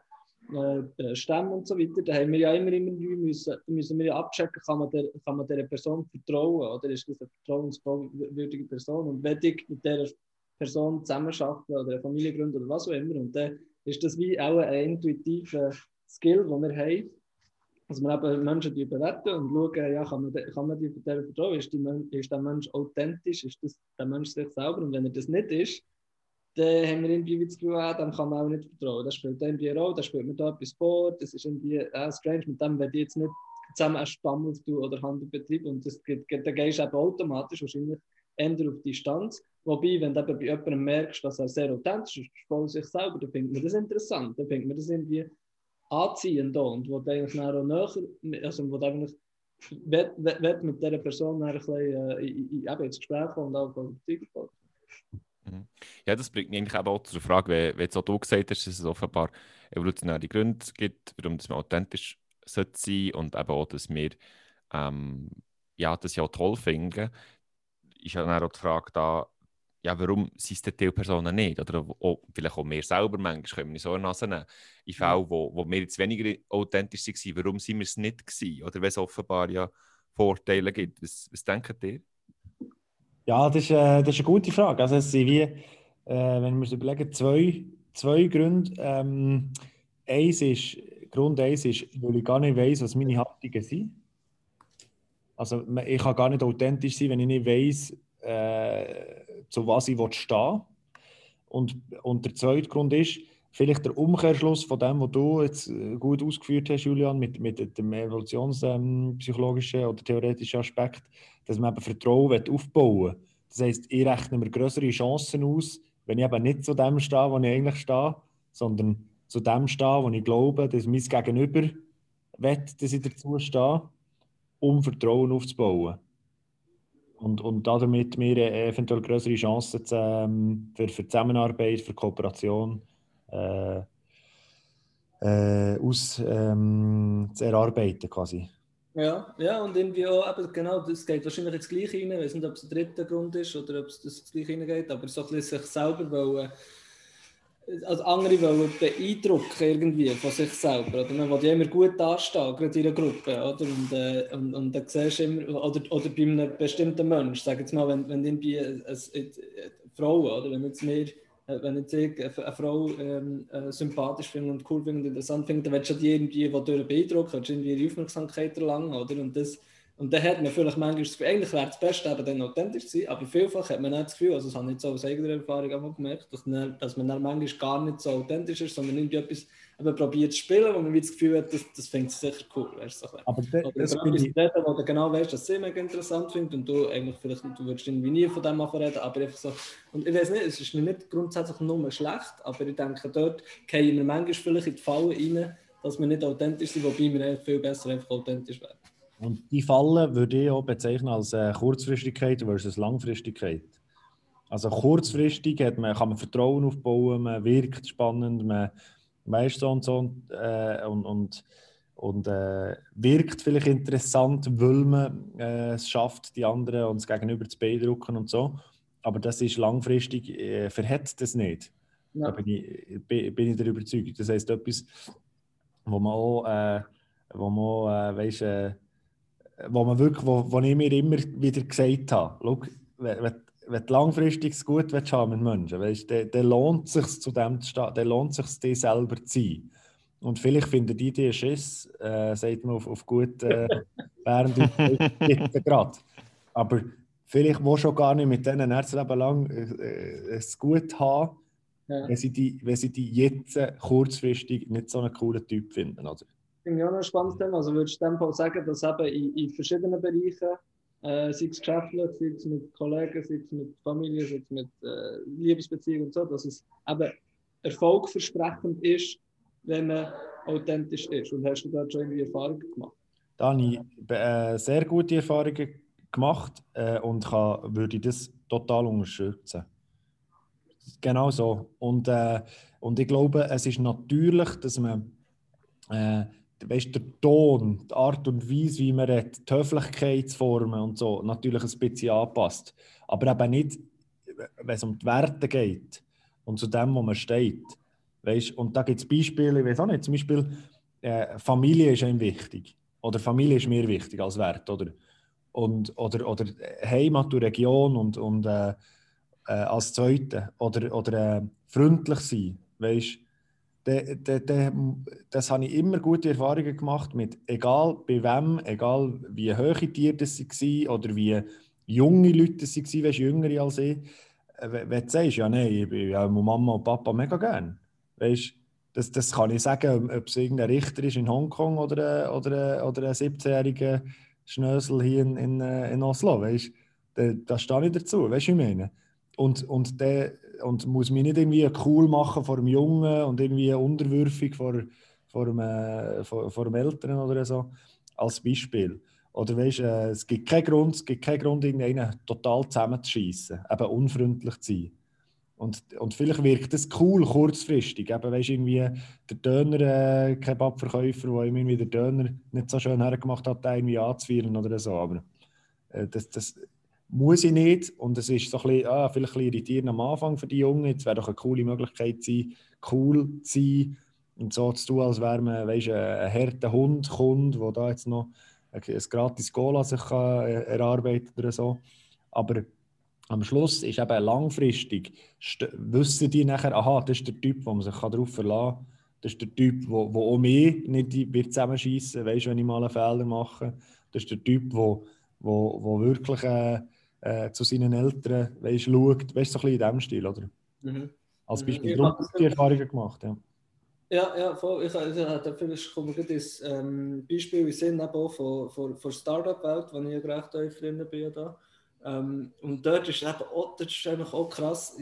äh, Stämme und so weiter, da haben wir ja immer, immer müssen, müssen wir ja abchecken, kann man, der, kann man dieser Person vertrauen oder ist das eine vertrauenswürdige Person? Und wenn ich mit dieser Person zusammenarbeiten oder eine Familie gründen oder was auch immer und dann ist das wie auch ein intuitiver Skill, den wir haben, dass wir eben Menschen bewerten und schauen, ja, kann man, kann man die vertrauen, ist, die, ist der Mensch authentisch, ist das der Mensch sich selber? Und wenn er das nicht ist, dann haben wir irgendwie das Gefühl, ah, dann kann man auch nicht vertrauen. Das spielt irgendwie eine Rolle, da spielt mir da etwas vor, das ist irgendwie äh, strange, mit dem werde ich jetzt nicht zusammen einen Stamm aufbauen oder Handel betreiben und das, da gehst du eben automatisch wahrscheinlich eher auf Distanz. Wobei, wenn du bei jemandem merkst, dass er sehr authentisch ist, voll sich selber, dann findet man das interessant, dann findet man das irgendwie anziehend und wo du eigentlich auch näher, also wo du eigentlich mit dieser Person ein bisschen, äh, in, in, in, ins Gespräch kommen und auch Beziehung Mhm. Ja, das bringt mich eigentlich auch zur Frage, wie, wie jetzt auch du gesagt hast, dass es offenbar evolutionäre Gründe gibt, warum das man authentisch sollte sein und eben auch, dass wir ähm, ja, das ja auch toll finden. Ist ja dann auch die Frage da, ja, warum sind es die Personen nicht? Oder auch, vielleicht auch wir selber manchmal können wir so Nase nehmen. In Fällen, wo, wo wir jetzt weniger authentisch waren, warum sind wir es nicht gewesen? Oder wenn es offenbar ja Vorteile gibt. Was, was denkt ihr? Ja, das ist, äh, das ist eine gute Frage. Also es sind wie, äh, wenn wir uns überlegen, zwei, zwei Gründe. Ähm, eins ist, Grund eins ist, weil ich gar nicht weiß, was meine Haltungen sind. Also ich kann gar nicht authentisch sein, wenn ich nicht weiß, äh, zu was ich stehen und, und der zweite Grund ist, vielleicht der Umkehrschluss von dem, was du jetzt äh, gut ausgeführt hast, Julian, mit, mit dem evolutionspsychologischen ähm, oder theoretischen Aspekt, dass man eben Vertrauen aufbauen will. Das heisst, ich rechne mir größere Chancen aus, wenn ich eben nicht zu dem stehe, wo ich eigentlich stehe, sondern zu dem stehe, wo ich glaube, dass mein Gegenüber will, dass ich dazu stehe, um Vertrauen aufzubauen. Und, und damit wir eventuell größere Chancen zu, ähm, für, für Zusammenarbeit, für Kooperation äh, äh, aus, ähm, zu erarbeiten quasi. Ja, ja, und irgendwie auch, eben, genau, das geht wahrscheinlich ins Gleiche rein. Ich weiß nicht, ob es der dritte Grund ist oder ob es das Gleiche reingeht, aber so ein bisschen sich selber wollen, also andere wollen beeindrucken irgendwie von sich selber. Oder man will ja immer gut dastehen, gerade in einer Gruppe. Oder? Und, äh, und, und dann siehst du immer, oder, oder bei einem bestimmten Menschen, sag jetzt mal, wenn, wenn irgendwie eine, eine, eine Frau, oder wenn jetzt äh, wenn ich eine Frau ähm, äh, sympathisch finde und cool finde und interessant finde, dann willst du die irgendwie die beeindrucken, willst du irgendwie ihre Aufmerksamkeit erlangen, oder? Und das, und dann hat man vielleicht manchmal das Gefühl, eigentlich wäre das Beste, eben dann authentisch zu sein, aber vielfach hat man nicht das Gefühl, also das habe ich jetzt auch aus eigener Erfahrung auch gemerkt, dass, dass man dann manchmal gar nicht so authentisch ist, sondern irgendwie etwas eben probiert zu spielen, wo man das Gefühl hat, das, das sie sicher cool. Weißt, so aber de, Oder das bin ich... Reden, wo du genau weißt, dass sie mega interessant findet und du eigentlich vielleicht, du würdest irgendwie nie von dem machen reden, aber einfach so, und ich weiß nicht, es ist mir nicht grundsätzlich nur schlecht, aber ich denke, dort gehen wir manchmal vielleicht in die Falle rein, dass wir nicht authentisch sind, wobei wir viel besser einfach authentisch werden. Und die Falle würde ich auch bezeichnen als äh, Kurzfristigkeit versus Langfristigkeit. Also kurzfristig hat man, kann man Vertrauen aufbauen, man wirkt spannend, man so und so äh, und, und, und äh, wirkt vielleicht interessant, weil man äh, es schafft, die anderen uns gegenüber zu beeindrucken und so. Aber das ist langfristig, äh, verhetzt das nicht. Ja. Da bin ich, bin ich der Überzeugung. Das heisst, etwas, wo man auch, äh, wo man auch, äh, weißt, äh, wo man wirklich, wo, wo ich mir immer wieder gesagt habe, schau, wenn, wenn du langfristig gut willst haben mit Menschen, weißt, dann, dann lohnt es sich zu dem zu stehen, dann lohnt es sich dir selber zu sein. Und vielleicht finden die Idee Schiss, äh, sagt man auf, auf gut äh, *laughs* während gerade. Aber vielleicht wo schon gar nicht mit denen Herzleben lang äh, äh, es gut haben, ja. wenn, sie die, wenn sie die jetzt kurzfristig nicht so einen coolen Typ finden. Oder? finde ich auch noch ein spannendes Thema. Also würdest du dem Fall sagen, dass eben in, in verschiedenen Bereichen, äh, sei es geschäftlich, sei es mit Kollegen, sei es mit Familie, sei es mit äh, Liebesbeziehungen und so, dass es eben erfolgversprechend ist, wenn man authentisch ist. Und hast du da schon irgendwie Erfahrungen gemacht? Da habe ich äh, sehr gute Erfahrungen gemacht äh, und kann, würde das total unterstützen. Genau so. Und, äh, und ich glaube, es ist natürlich, dass man äh, weißt, der Ton, die Art und Weise, wie man redet, die Höflichkeitsformen und so, natürlich ein bisschen anpasst. Aber eben nicht, wenn es um die Werte geht und zu dem, wo man steht. Weißt, und da gibt es Beispiele, ich weiß auch nicht, zum Beispiel äh, Familie ist einem wichtig. Oder Familie ist mir wichtig als Wert. Oder, und, oder, oder Heimat und Region und, und äh, äh, als Zweite. Oder, oder äh, freundlich sein. Weißt, de, de, de, das habe ich immer gute Erfahrungen gemacht mit, egal bei wem, egal wie hohe Tiere das waren oder wie junge Leute das waren, weißt, jüngere als ich. Äh, wenn du sagst, ja, nein, ich bin ja, Mama und Papa mega gern. Weißt, das, das kann ich sagen, ob es irgendein Richter ist in Hongkong oder, oder, oder ein 17-jähriger Schnösel hier in, in, äh, in Oslo. Weißt, da, da stehe ich dazu, weißt du, ich meine? Und, und der, und muss mich nicht irgendwie cool machen vor dem Jungen und irgendwie unterwürfig vor, vor, dem, äh, vor, vor dem Eltern oder so, als Beispiel. Oder weißt, äh, es gibt keinen Grund, es gibt keinen Grund, irgendeinen total zusammenzuschießen, eben unfreundlich zu sein. Und, und vielleicht wirkt das cool kurzfristig. Eben, weißt, irgendwie der Döner-Kebabverkäufer, äh, der irgendwie den Döner nicht so schön hergemacht hat, irgendwie anzuführen oder so. Aber äh, das, das muss ich nicht. Und es ist so ein bisschen, ah, vielleicht ein bisschen irritierend am Anfang für die Jungen. Es wäre doch eine coole Möglichkeit sein, cool zu sein und so zu tun, als wäre man weißt, ein harter Hund kommt, der da jetzt noch ein, gratis Cola sich kann, äh, erarbeitet oder so. Aber am Schluss ist eben langfristig, wissen die nachher, aha, das ist der Typ, wo man sich darauf verlassen kann. Das ist der Typ, der auch mich nicht wird zusammenschießen weißt, wenn ich mal einen Fehler mache. Das ist der Typ, der wo, wo wirklich äh, äh, zu seinen Eltern weißt, schaut. Weißt du, so ein bisschen in diesem Stil, oder? Mhm. Als mhm. Beispiel, du die Erfahrungen gemacht, ja. Ja, ja, voll. Ich, ich, ich, vielleicht komme ich das ähm, Beispiel in Sinn von, von, von Startup-Welt, wo ich ja recht drin bin. Da. Ähm, und dort ist, eben auch, das ist einfach auch krass.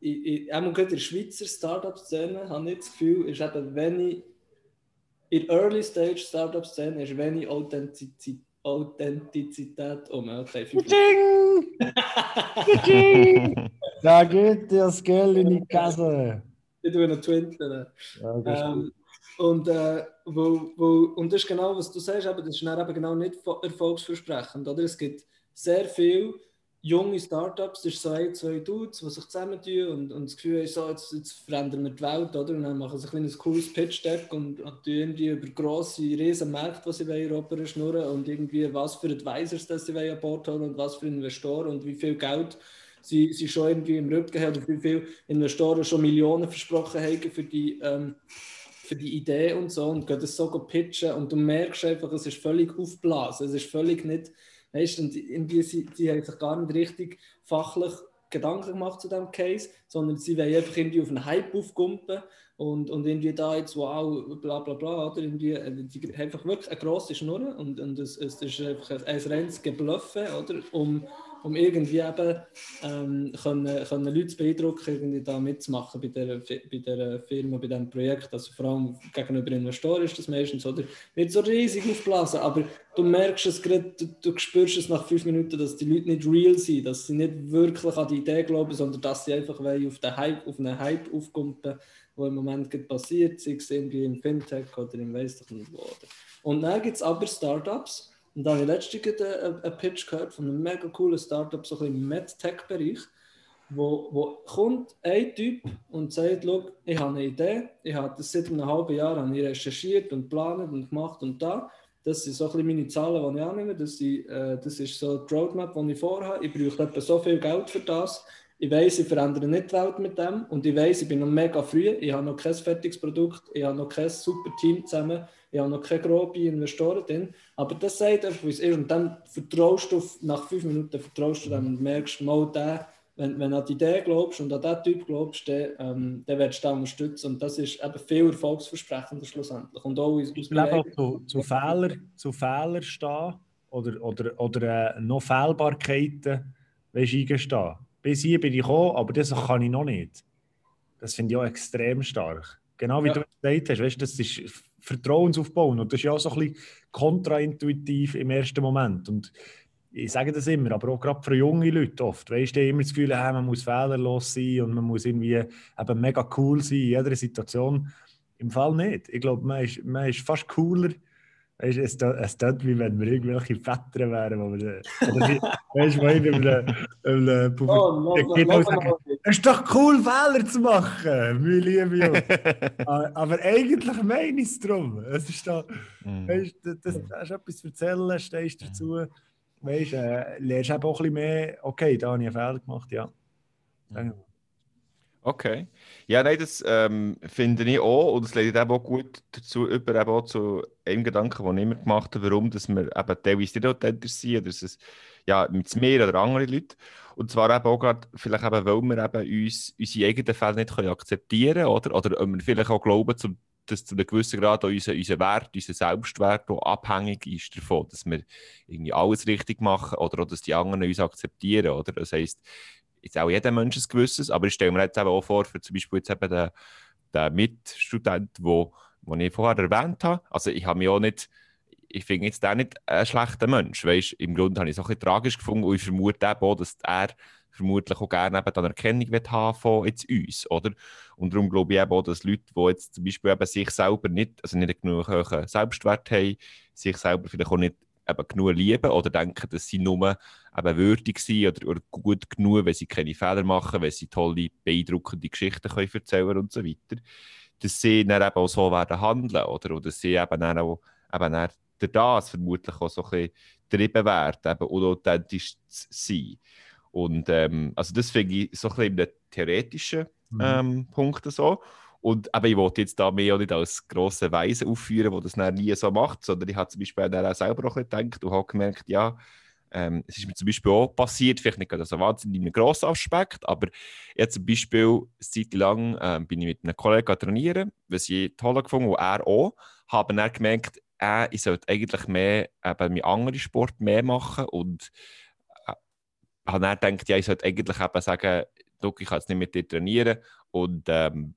Ich, ich, auch in der Schweizer Startup-Szene habe ich das Gefühl, ist eben wenig, in der Early-Stage-Startup-Szene ist wenig Authentizität. Authentizität um. Okay, *laughs* da geht das Geld in die Kasse. Ich tue noch twittern. Ja, ähm, und, äh, wo, wo, und das ist genau, was du sagst, aber das ist eben genau nicht erfolgsversprechend. Oder? Es gibt sehr viele junge Startups, das ist so ein, zwei Dudes, die sich zusammentun und, und das Gefühl haben, so, jetzt, jetzt verändern wir die Welt, oder? Und dann machen sie ein, ein cooles Pitch-Deck und, und irgendwie über grosse, riesen Märkte, die sie wollen, schnurren und irgendwie was für Advisors das sie an Bord haben und was für Investoren und wie viel Geld sie, sie schon irgendwie im Rücken haben und wie viele Investoren schon Millionen versprochen haben für die, ähm, für die Idee und so und gehen das so pitchen und du merkst einfach, es ist völlig aufblasen, es ist völlig nicht Weißt, und irgendwie, sie, sie haben sich gar nicht richtig fachlich Gedanken gemacht zu diesem Case, sondern sie wollen einfach irgendwie auf einen Hype aufkumpen und, und irgendwie da jetzt, wow, bla bla bla, oder? Irgendwie, äh, die, einfach wirklich eine grosse Schnur und, und es, es ist einfach ein, ein reines Gebluffe, oder, um, um irgendwie eben ähm, können, können Leute zu beeindrucken, irgendwie da mitzumachen bei der, bei der Firma, bei diesem Projekt. Also vor allem gegenüber Investoren ist das meistens, oder? Wird so riesig aufblasen, aber du merkst es gerade, du, du spürst es nach fünf Minuten, dass die Leute nicht real sind, dass sie nicht wirklich an die Idee glauben, sondern dass sie einfach auf, den Hype, auf einen Hype aufkumpen, der im Moment passiert, sei es irgendwie im Fintech oder im weiss doch nicht wo. Und dann gibt es aber Startups, und da habe ich letztens einen, Pitch gehört von einem mega coolen Startup, so ein MedTech-Bereich, wo, wo kommt ein Typ und sagt, ich habe eine Idee, ich habe das seit einem halben Jahr habe ich recherchiert und geplant und gemacht und da. Das sind so ein meine Zahlen, die ich annehme. Das, sind, äh, das ist so die Roadmap, die ich vorhabe. Ich brauche etwa so viel Geld für das. Ich weiß, ich verändere nicht die Welt mit dem. Und ich weiß, ich bin noch mega früh. Ich habe noch kein fertiges Produkt. Ich habe noch kein super Team zusammen ich habe noch keine groben Investoren drin. Aber das sagt einfach, wie es ist. Und dann vertraust du, nach fünf Minuten vertraust du dann und merkst, mal der, wenn, wenn du an die Idee glaubst und an diesen Typ glaubst, dann, ähm, dann wirst du da unterstützen. Und das ist eben viel erfolgsversprechender schlussendlich. Und auch aus, ich glaube auch zu, zu Fehlern zu Fehler stehen oder, oder, oder äh, noch Fehlbarkeiten weißt, eingestehen. Bis hier bin ich gekommen, aber das kann ich noch nicht. Das finde ich auch extrem stark. Genau wie ja. du gesagt hast, weißt, das ist Vertrauensaufbauen. Und das ist ja auch so ein bisschen kontraintuitiv im ersten Moment. Und ich sage das immer, aber auch gerade für junge Leute oft. Weißt du, immer das Gefühl, hey, man muss fehlerlos sein und man muss irgendwie eben mega cool sein in jeder Situation. Im Fall nicht. Ich glaube, man ist, man ist fast cooler, Weißt, es, es tut wie wenn wir irgendwelche Väter wären, wo wir, weißt du, wo ich einem Publikum oh, es ist doch cool, Fehler zu machen, meine liebe Jungs. *laughs* Aber eigentlich meine ich es darum. Es ist da, mm. weißt, das, das, das ist etwas zu erzählen, stehst dazu, weißt, äh, lernst eben auch ein bisschen mehr, okay, da habe ich einen Fehler gemacht, ja. Mhm. Okay. Ja, nein, das ähm, finde ich auch. Und es leitet eben auch gut dazu über eben auch zu einem Gedanken, den ich immer gemacht habe, warum dass wir eben teilweise nicht authentisch sind, oder es ja, mit mir oder anderen Leuten. Und zwar eben auch gerade, vielleicht eben, weil wir eben uns, unsere eigenen Fälle nicht können akzeptieren können, oder? Oder wir vielleicht auch glauben, zum, dass zu einem gewissen Grad auch unser, unser Wert, unser Selbstwert auch abhängig ist davon, dass wir irgendwie alles richtig machen oder auch, dass die anderen uns akzeptieren, oder? Das heisst, jetzt auch jeder Mensch ein gewisses, aber ich stelle mir jetzt eben auch vor, für zum Beispiel jetzt eben den, den Mitstudent, wo, wo ich vorher erwähnt habe, also ich habe mich auch nicht, ich finde jetzt auch nicht ein schlechter Mensch, weißt, im Grunde habe ich es auch ein bisschen tragisch gefunden und ich vermute auch, dass er vermutlich auch gerne eben dann Erkennung haben von jetzt uns, oder? Und darum glaube ich eben auch, dass Leute, die jetzt zum Beispiel eben sich selber nicht, also nicht genug Selbstwert haben, sich selber vielleicht auch nicht eben genug lieben oder denken, dass sie nur eben würdig sind oder, oder gut genug, wenn sie keine Fehler machen, wenn sie tolle, beeindruckende Geschichten können erzählen und so weiter, dass sie dann eben auch so werden handeln, oder? Oder dass sie eben dann auch eben dann durch das vermutlich auch so ein bisschen getrieben werden, eben unauthentisch zu sein. Und ähm, also das finde ich so ein bisschen in theoretischen mhm. ähm, mhm. Punkten so. Und aber ich wollte jetzt da mehr auch nicht als grosse Weise aufführen, wo das nie so macht, sondern ich habe zum Beispiel auch selber auch gedacht und habe gemerkt, ja, ähm, es ist mir zum Beispiel auch passiert, vielleicht nicht so wahnsinnig in einem grossen Aspekt, aber jetzt zum Beispiel eine Zeit lang äh, bin ich mit einem Kollegen trainieren, was ich toll gefunden und er auch, habe dann gemerkt, äh, ich sollte eigentlich mehr eben mit anderen Sport mehr machen und habe dann gedacht, ja, ich sollte eigentlich eben sagen, ich kann jetzt nicht mit dir trainieren und ähm,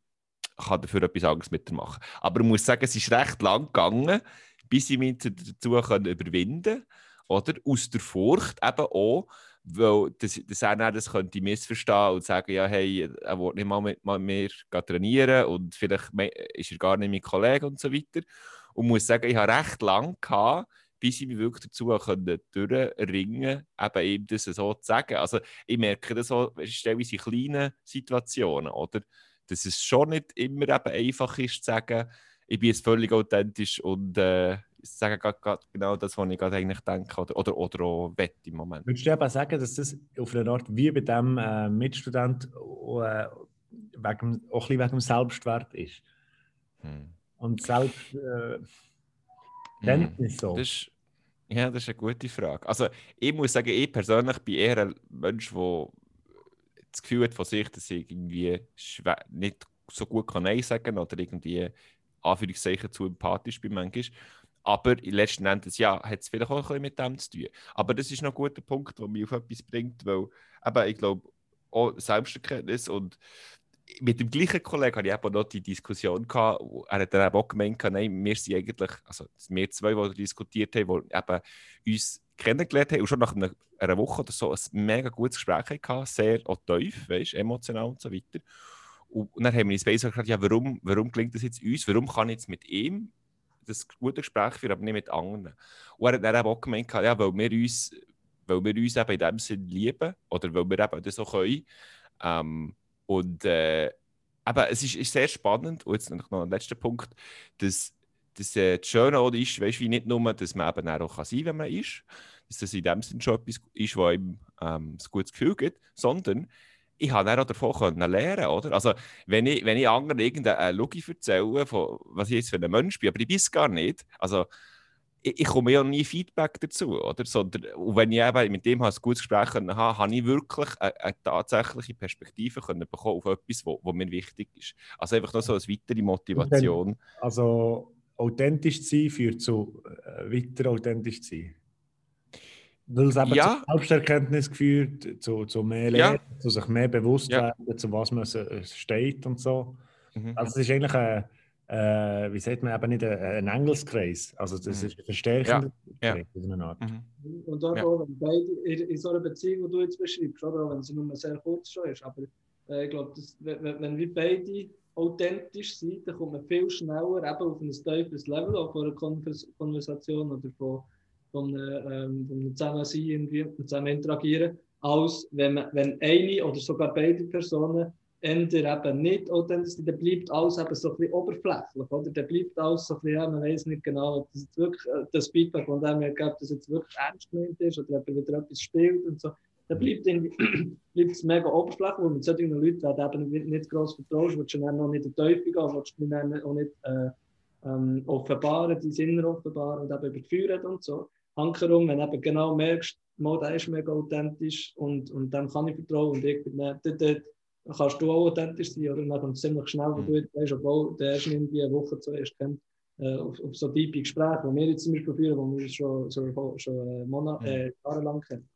kann dafür etwas anderes mit machen. Aber ich muss sagen, es ist recht lang gegangen, bis ich mich dazu überwinden konnte. Aus der Furcht eben auch, weil das, das auch das könnte missverstehen und sagen, ja, hey, er will nicht mal mit, mir trainieren und vielleicht ist er gar nicht mein Kollege und so weiter. Und ich muss sagen, ich habe recht lange gehabt, bis ich mich wirklich dazu durchringen konnte, eben ihm das so zu sagen. Also ich merke das so, stellenweise in kleinen Situationen, oder? Dass es schon nicht immer eben einfach ist zu sagen, ich bin jetzt völlig authentisch und äh, sage grad, grad genau das, was ich gerade eigentlich denke oder, oder, oder auch wette im Moment. Würdest du aber sagen, dass das auf eine Art wie bei diesem äh, Mitstudent äh, wegen, auch ein wegen dem Selbstwert ist? Hm. Und selbst... Äh, hm. ist so. Das ja, das ist eine gute Frage. Also, ich muss sagen, ich persönlich bin eher ein Mensch, der das Gefühl hat von sich, dass ich irgendwie nicht so gut kann Nein sagen oder irgendwie Anführungszeichen zu empathisch bin manchmal. Aber letzten Endes, ja, hat es vielleicht auch ein bisschen mit dem zu tun. Aber das ist noch ein guter Punkt, der mich auf etwas bringt, weil eben, ich glaube, auch Selbsterkenntnis und mit dem gleichen Kollegen hatte ich eben noch die Diskussion gehabt. Er hat dann auch gemeint, nein, wir sind eigentlich, also wir zwei, die diskutiert haben, die eben uns kennengelernt haben und schon nach einer, Woche oder so ein mega gutes Gespräch hatten, sehr auch tief, weißt, emotional und so weiter. Und, dann haben wir uns beide gefragt, ja, warum, warum klingt das jetzt uns? Warum kann ich jetzt mit ihm das gute Gespräch führen, aber nicht mit anderen? Und er hat dann auch gemeint, ja, weil wir uns, weil wir uns eben in dem Sinn lieben oder weil wir eben das so können. Ähm, und äh, aber es ist, ist, sehr spannend, und jetzt noch ein letzter Punkt, dass, dass äh, das Schöne auch ist, weißt, wie nicht nur, dass man eben auch sein kann, wenn man ist, dass das in dem Sinne schon etwas ist, was ihm ähm, ein gutes Gefühl gibt, sondern ich habe auch davon können lernen, oder? Also, wenn ich, wenn ich anderen irgendeine Logik erzähle, von was ich jetzt für ein Mensch bin, aber ich bin es gar nicht, also ich, ich komme ja nie Feedback dazu, oder? Sondern, und wenn ich eben mit dem ein gutes Gespräch habe, habe ich wirklich eine, eine tatsächliche Perspektive können bekommen auf etwas, was mir wichtig ist. Also einfach noch so eine weitere Motivation. Also authentisch zu sein führt zu äh, weiter authentisch zu sein. Weil es eben ja. zu Selbsterkenntnis geführt, zu, zu mehr Lernen, ja. zu sich mehr bewusst ja. werden, zu was man steht und so. Mhm. Also es ist eigentlich eine äh, wie sagt man, eben nicht ein, Engelskreis. Also das mhm. ist ein verstärkender ja. Kreis ja. einer Art. Mhm. Und auch, ja. wenn beide in, in, so einer Beziehung, die du jetzt beschreibst, oder auch wenn sie nur sehr kurz schon ist, aber äh, ich glaube, wenn, wenn wir beide authentisch sind, dann kommt man viel schneller eben auf ein tieferes Level, auch von einer Konvers Konversation oder von, von ähm, einem Zusammensein, irgendwie, zusammen interagieren, als wenn, man, wenn eine oder sogar beide Personen ändert eben nicht authentisch, dann bleibt alles eben so ein bisschen oberflächlich, oder? Dann bleibt alles so ein bisschen, ja, man weiß nicht genau, ob das jetzt wirklich, äh, das Feedback von dem her gibt, das jetzt wirklich ernst gemeint ist oder ob er wieder etwas spielt und so. Dann *clears throat* bleibt, es mega oberflächlich, weil mit solchen Leuten, die eben nicht gross vertraust, willst du dann noch nicht in die Teufel gehen, willst du dann auch nicht äh, ähm, offenbaren, die Sinne offenbaren und eben überführen und so. Hankerum, wenn du eben genau merkst, mal, der ist mega authentisch und, und dem kann ich vertrauen und ich bin dann, dort, dann kannst du auch authentisch sein, oder? Dann kommt ziemlich schnell, wo du weißt, obwohl der erst irgendwie eine Woche zuerst kennt, äh, auf, auf so tiefe Gespräche, die wir jetzt zum Beispiel führen, die wir schon, schon, schon äh, Monate, äh, jahrelang kennen.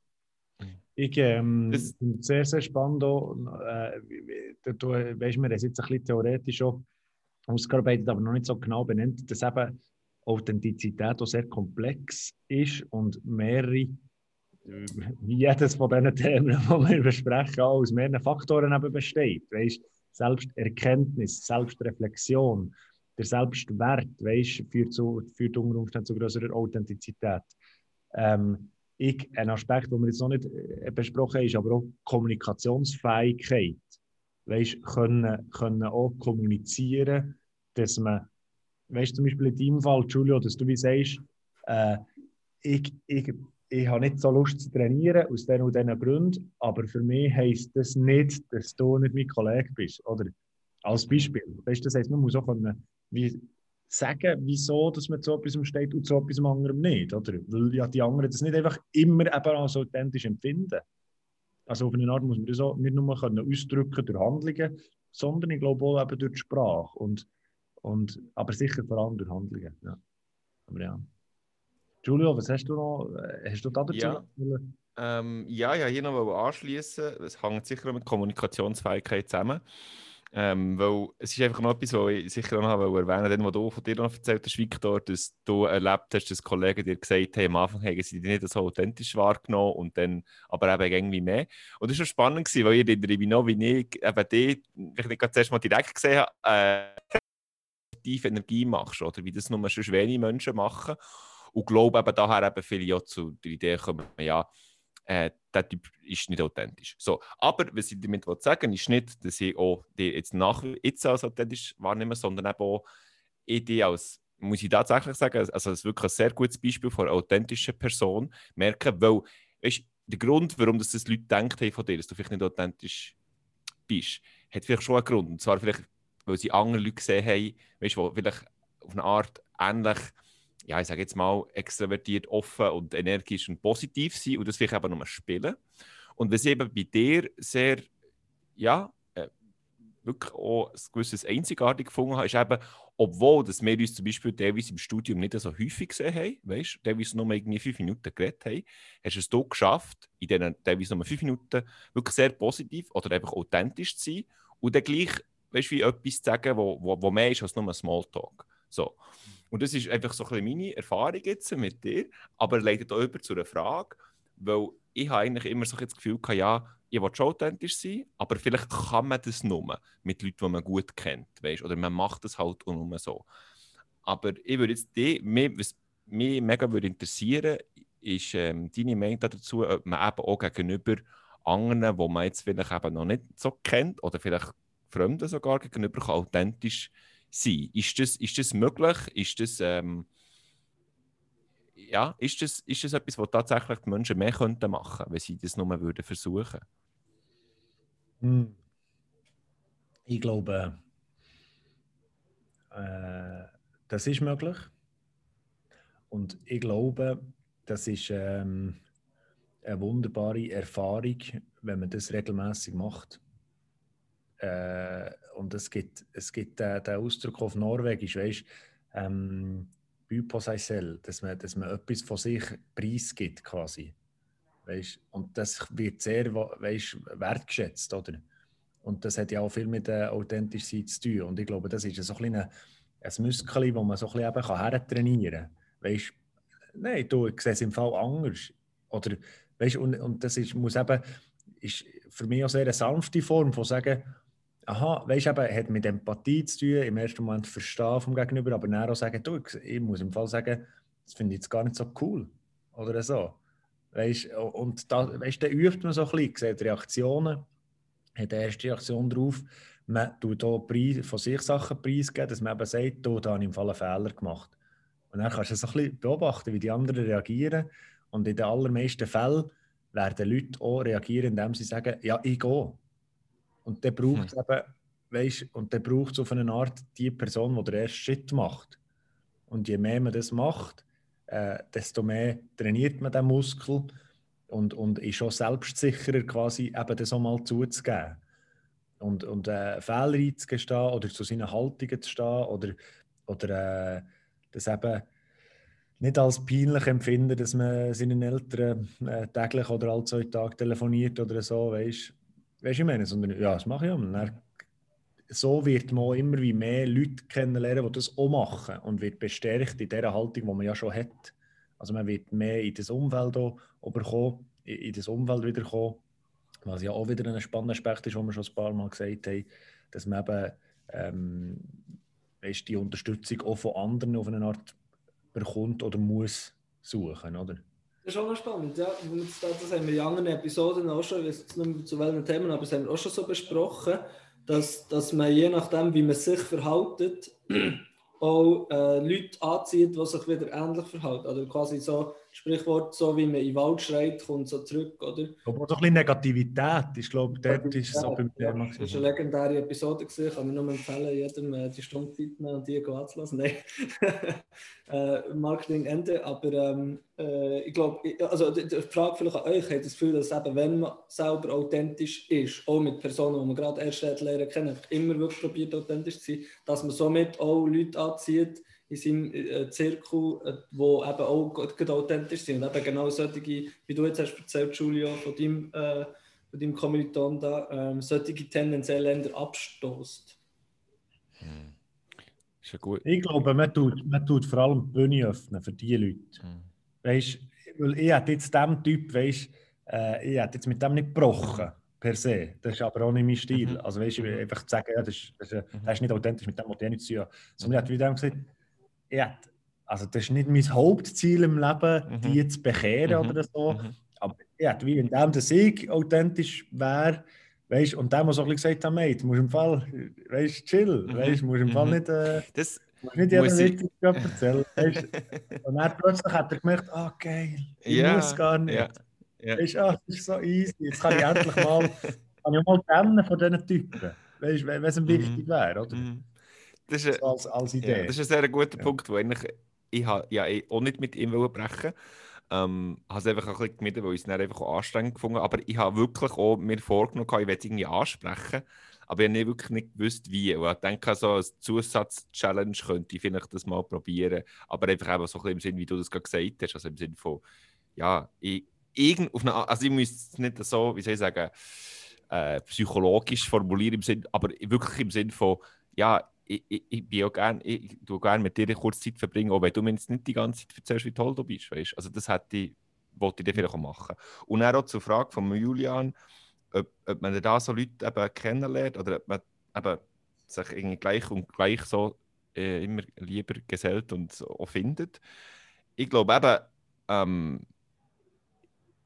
Ich ähm, das sehr, sehr spannend. Auch, äh, du weißt, wir haben es jetzt ein bisschen theoretisch schon ausgearbeitet, aber noch nicht so genau benannt, dass eben Authentizität auch sehr komplex ist und mehrere wie jedes von diesen Themen, *laughs* die wir besprechen, auch aus mehreren Faktoren eben besteht. Weißt, Selbsterkenntnis, Selbstreflexion, der Selbstwert weißt, führt, zu, führt unter Umständen zu größerer Authentizität. Ähm, ich, ein Aspekt, den wir jetzt noch nicht äh, besprochen haben, ist aber auch Kommunikationsfähigkeit. Weißt, können, können auch kommunizieren, dass man, weißt zum Beispiel in deinem Fall, Julio, dass du wie sagst, äh, ich, ich, ich habe nicht so Lust zu trainieren, aus diesen und diesen Gründen, aber für mich heisst das nicht, dass du nicht mein Kollege bist. Oder als Beispiel. Weißt, das heisst, man muss auch können, wie, sagen, wieso dass man zu etwas steht und zu etwas anderem nicht. Oder? Weil ja die anderen das nicht einfach immer eben als authentisch empfinden. Also auf eine Art muss man das auch nicht nur können ausdrücken durch Handlungen, sondern ich glaube auch eben durch die Sprache. Und, und, aber sicher vor allem durch Handlungen. Ja. Aber ja. Julio, was hast du noch? Hast du da dazu? Ja. Ähm, ja, ja, hier noch anschließen. Es hängt sicher mit Kommunikationsfähigkeit zusammen. Ähm, weil es ist einfach noch etwas, was ich sicher noch erwähnen wollte, was du von dir noch erzählt hast, Victor, dass du erlebt hast, dass Kollegen dir gesagt haben, am Anfang haben sie dich nicht so authentisch wahrgenommen und dann aber eben irgendwie mehr. Und das war schon spannend, gewesen, weil ich erinnere mich noch, wie ich eben dich, ich nicht zuerst mal direkt gesehen habe, äh, Energie machst, oder wie das nur schon wenige Menschen machen. Und glaube eben daher eben viele auch zu der Idee kommen, ja, äh, der Typ ist nicht authentisch. So, aber was ich damit sagen ist nicht, dass ich auch die jetzt nach jetzt als authentisch wahrnehme, sondern eben auch ich die als, muss ich tatsächlich sagen, also das ist wirklich ein sehr gutes Beispiel von einer authentischen Person merken, weil weißt, der Grund, warum das, das Leute hey, von dir, dass du vielleicht nicht authentisch bist, hat vielleicht schon einen Grund. Und zwar vielleicht, weil sie andere Leute gesehen haben, weißt, die vielleicht auf eine Art ähnlich ja, ich sage jetzt mal, extrovertiert, offen und energisch und positiv sein und das vielleicht eben nur spielen. Und was eben bei dir sehr, ja, äh, wirklich auch ein gewisses Einzigartig gefunden habe, ist eben, obwohl dass wir uns zum Beispiel teilweise im Studium nicht so häufig gesehen haben, weißt du, teilweise nur irgendwie fünf Minuten geredet haben, hast du es hier geschafft, in diesen teilweise nur fünf Minuten wirklich sehr positiv oder einfach authentisch zu sein und dann gleich, weißt du, wie etwas zu sagen, wo, wo, wo mehr ist als nur ein Smalltalk. So. Und das ist einfach so ein meine Erfahrung jetzt mit dir, aber leitet auch über zu einer Frage, weil ich habe eigentlich immer so das Gefühl gehabt, ja, ich will schon authentisch sein, aber vielleicht kann man das nur mit Leuten, die man gut kennt, weißt? oder man macht das halt auch nur so. Aber ich würde jetzt die, was mich mega würde interessieren, ist ähm, deine Meinung dazu, ob man eben auch gegenüber anderen, die man jetzt vielleicht eben noch nicht so kennt oder vielleicht Fremden sogar gegenüber authentisch sein. Ist das, ist das möglich? Ist das, ähm, ja, ist das, ist das etwas, was tatsächlich die Menschen mehr könnten machen, wenn sie das nur würden versuchen? Hm. Ich glaube, äh, das ist möglich. Und ich glaube, das ist ähm, eine wunderbare Erfahrung, wenn man das regelmäßig macht. Äh, und es gibt, es gibt den, den Ausdruck auf Norwegisch, weißt ähm, på dass man, dass man etwas von sich preisgibt quasi. Weißt? Und das wird sehr weißt, wertgeschätzt, oder? Und das hat ja auch viel mit der Authentizität zu tun. Und ich glaube, das ist so ein, ein Muskel, das man so ein bisschen eben kann trainieren kann. Weißt nein, du, ich sehe es im Fall anders. Oder, weißt, und, und das ist, muss eben, ist für mich auch sehr eine sanfte Form von sagen, aha, weißt du, hat mit Empathie zu tun, im ersten Moment verstehen vom Gegenüber, aber dann auch sagen, du, ich muss im Fall sagen, das finde ich jetzt gar nicht so cool. Oder so. Weißt, und da, weißt, dann übt man so ein bisschen, sieht Reaktionen, hat die erste Reaktion darauf, man tut Preis, von sich Sachen preisgeben, dass man eben sagt, du, da habe ich im Fall einen Fehler gemacht. Und dann kannst du so ein bisschen beobachten, wie die anderen reagieren. Und in den allermeisten Fällen werden Leute auch reagieren, indem sie sagen, ja, ich gehe. Und dann braucht es hm. eben, weißt, und dann braucht es auf eine Art die Person, die den ersten Schritt macht. Und je mehr man das macht, äh, desto mehr trainiert man den Muskel und, und ist auch selbstsicherer, quasi eben das auch mal zuzugeben. Und, und äh, Fehler einzugestehen oder zu seinen Haltungen zu stehen oder, oder äh, das eben nicht als peinlich empfinden, dass man seinen Eltern äh, täglich oder alle zwei Tage telefoniert oder so, weißt Weißt du, ich meine, sondern ja, das mache ich. Und dann, so wird man immer wie mehr Leute kennenlernen, die das auch machen und wird bestärkt in der Haltung, die man ja schon hat. Also man wird mehr in das Umfeld auch bekommen, in das Umfeld wiederkommen, was ja auch wieder ein spannender Aspekt ist, wo wir schon ein paar Mal gesagt haben, dass man eben ähm, weißt, die Unterstützung auch von anderen auf eine Art bekommt oder muss suchen, oder? Das ist auch noch spannend, ja. Das haben wir in anderen Episoden auch schon, ich weiß nicht mehr zu welchen Themen, aber das haben wir auch schon so besprochen, dass, dass man je nachdem, wie man sich verhält, *clears throat* auch äh, Leute anzieht, die sich wieder ähnlich verhalten. Oder quasi so Sprichwort, so wie man in den Wald schreit, kommt so zurück, oder? Aber doch ein bisschen Negativität, ich glaube, dort ist es auch beim Thema. Ja, das war eine legendäre Episode, gewesen. kann ich nur empfehlen, jedem die Stunde Zeit nehmen und die anzulassen. *laughs* Nein, äh, Marketing Ende, aber ähm, äh, ich glaube, also die, die, Frage vielleicht an euch, hat das Gefühl, dass eben, wenn man selber authentisch ist, auch mit Personen, die man gerade erst lernen kennen, immer wirklich probiert, authentisch zu sein, dass man somit auch Leute anzieht, in seinem äh, Zirkel, äh, wo eben auch authentisch sind. Und eben genau solche, wie du jetzt hast erzählt, Julio, von deinem, äh, von deinem Kommiliton da, ähm, solche tendenziell Länder abstoßt. Hm. Ist ja gut. Ich glaube, man tut, man tut vor allem die Bühne öffnen für diese Leute. Hm. Weißt, weil ich hätte jetzt diesem Typ, weißt, äh, ich hätte jetzt mit dem nicht gebrochen per se. Das ist aber auch nicht mein Stil. Mhm. Also weißt, ich einfach zu sagen, ja, das, ist, das, ist, das ist nicht authentisch, mit dem muss ich nicht zu tun. Sondern ich hätte wieder gesagt, ja, also das ist nicht mein Hauptziel im Leben, mhm. die zu bekehren mhm. oder so. Mhm. Aber ja, wie in dem der Sieg authentisch wäre, weißt, und der muss auch gesagt haben, hey, du musst im Fall, weißt, chill, mhm. weißt, musst im Fall mhm. nicht, äh, das musst nicht Witz erzählen. Weißt, und dann plötzlich hat er gemerkt, ah oh, geil, ich ja, muss gar nicht. Ja, ja. Weißt, ah, das ist so easy, jetzt kann ich endlich mal, *laughs* kann ich mal von diesen Typen, weißt, wenn es ihm mhm. wichtig wäre, oder? Das ist, als, als Idee. Ja, das ist ein sehr guter ja. Punkt, wo eigentlich, ich habe ja eh auch nicht mit ihm brechen ähm, habe es einfach ein bisschen gemieden, weil ich es dann einfach auch anstrengend gefunden Aber ich habe wirklich auch mir vorgenommen, ich werde irgendwie ansprechen. Aber ich habe nicht wirklich nicht gewusst, wie. Und ich denke, so als Zusatz-Challenge könnte ich vielleicht das mal probieren. Aber einfach eben so ein bisschen im Sinn, wie du das gerade gesagt hast. Also im Sinn von, ja, ich, irgend auf eine, also ich müsste es nicht so, wie soll ich sagen, äh, psychologisch formulieren, im Sinn, aber wirklich im Sinn von, ja, ich, ich, ich bin auch gern, ich, ich gerne mit dir kurz Zeit verbringen, auch wenn du mir jetzt nicht die ganze Zeit erzählst, wie toll du bist. Weißt? Also das hätte ich, wollte ich dir vielleicht auch machen. Und dann auch zur Frage von Julian, ob, ob man da so Leute eben kennenlernt oder ob man eben sich irgendwie gleich und gleich so äh, immer lieber gesellt und auch findet. Ich glaube eben, ähm,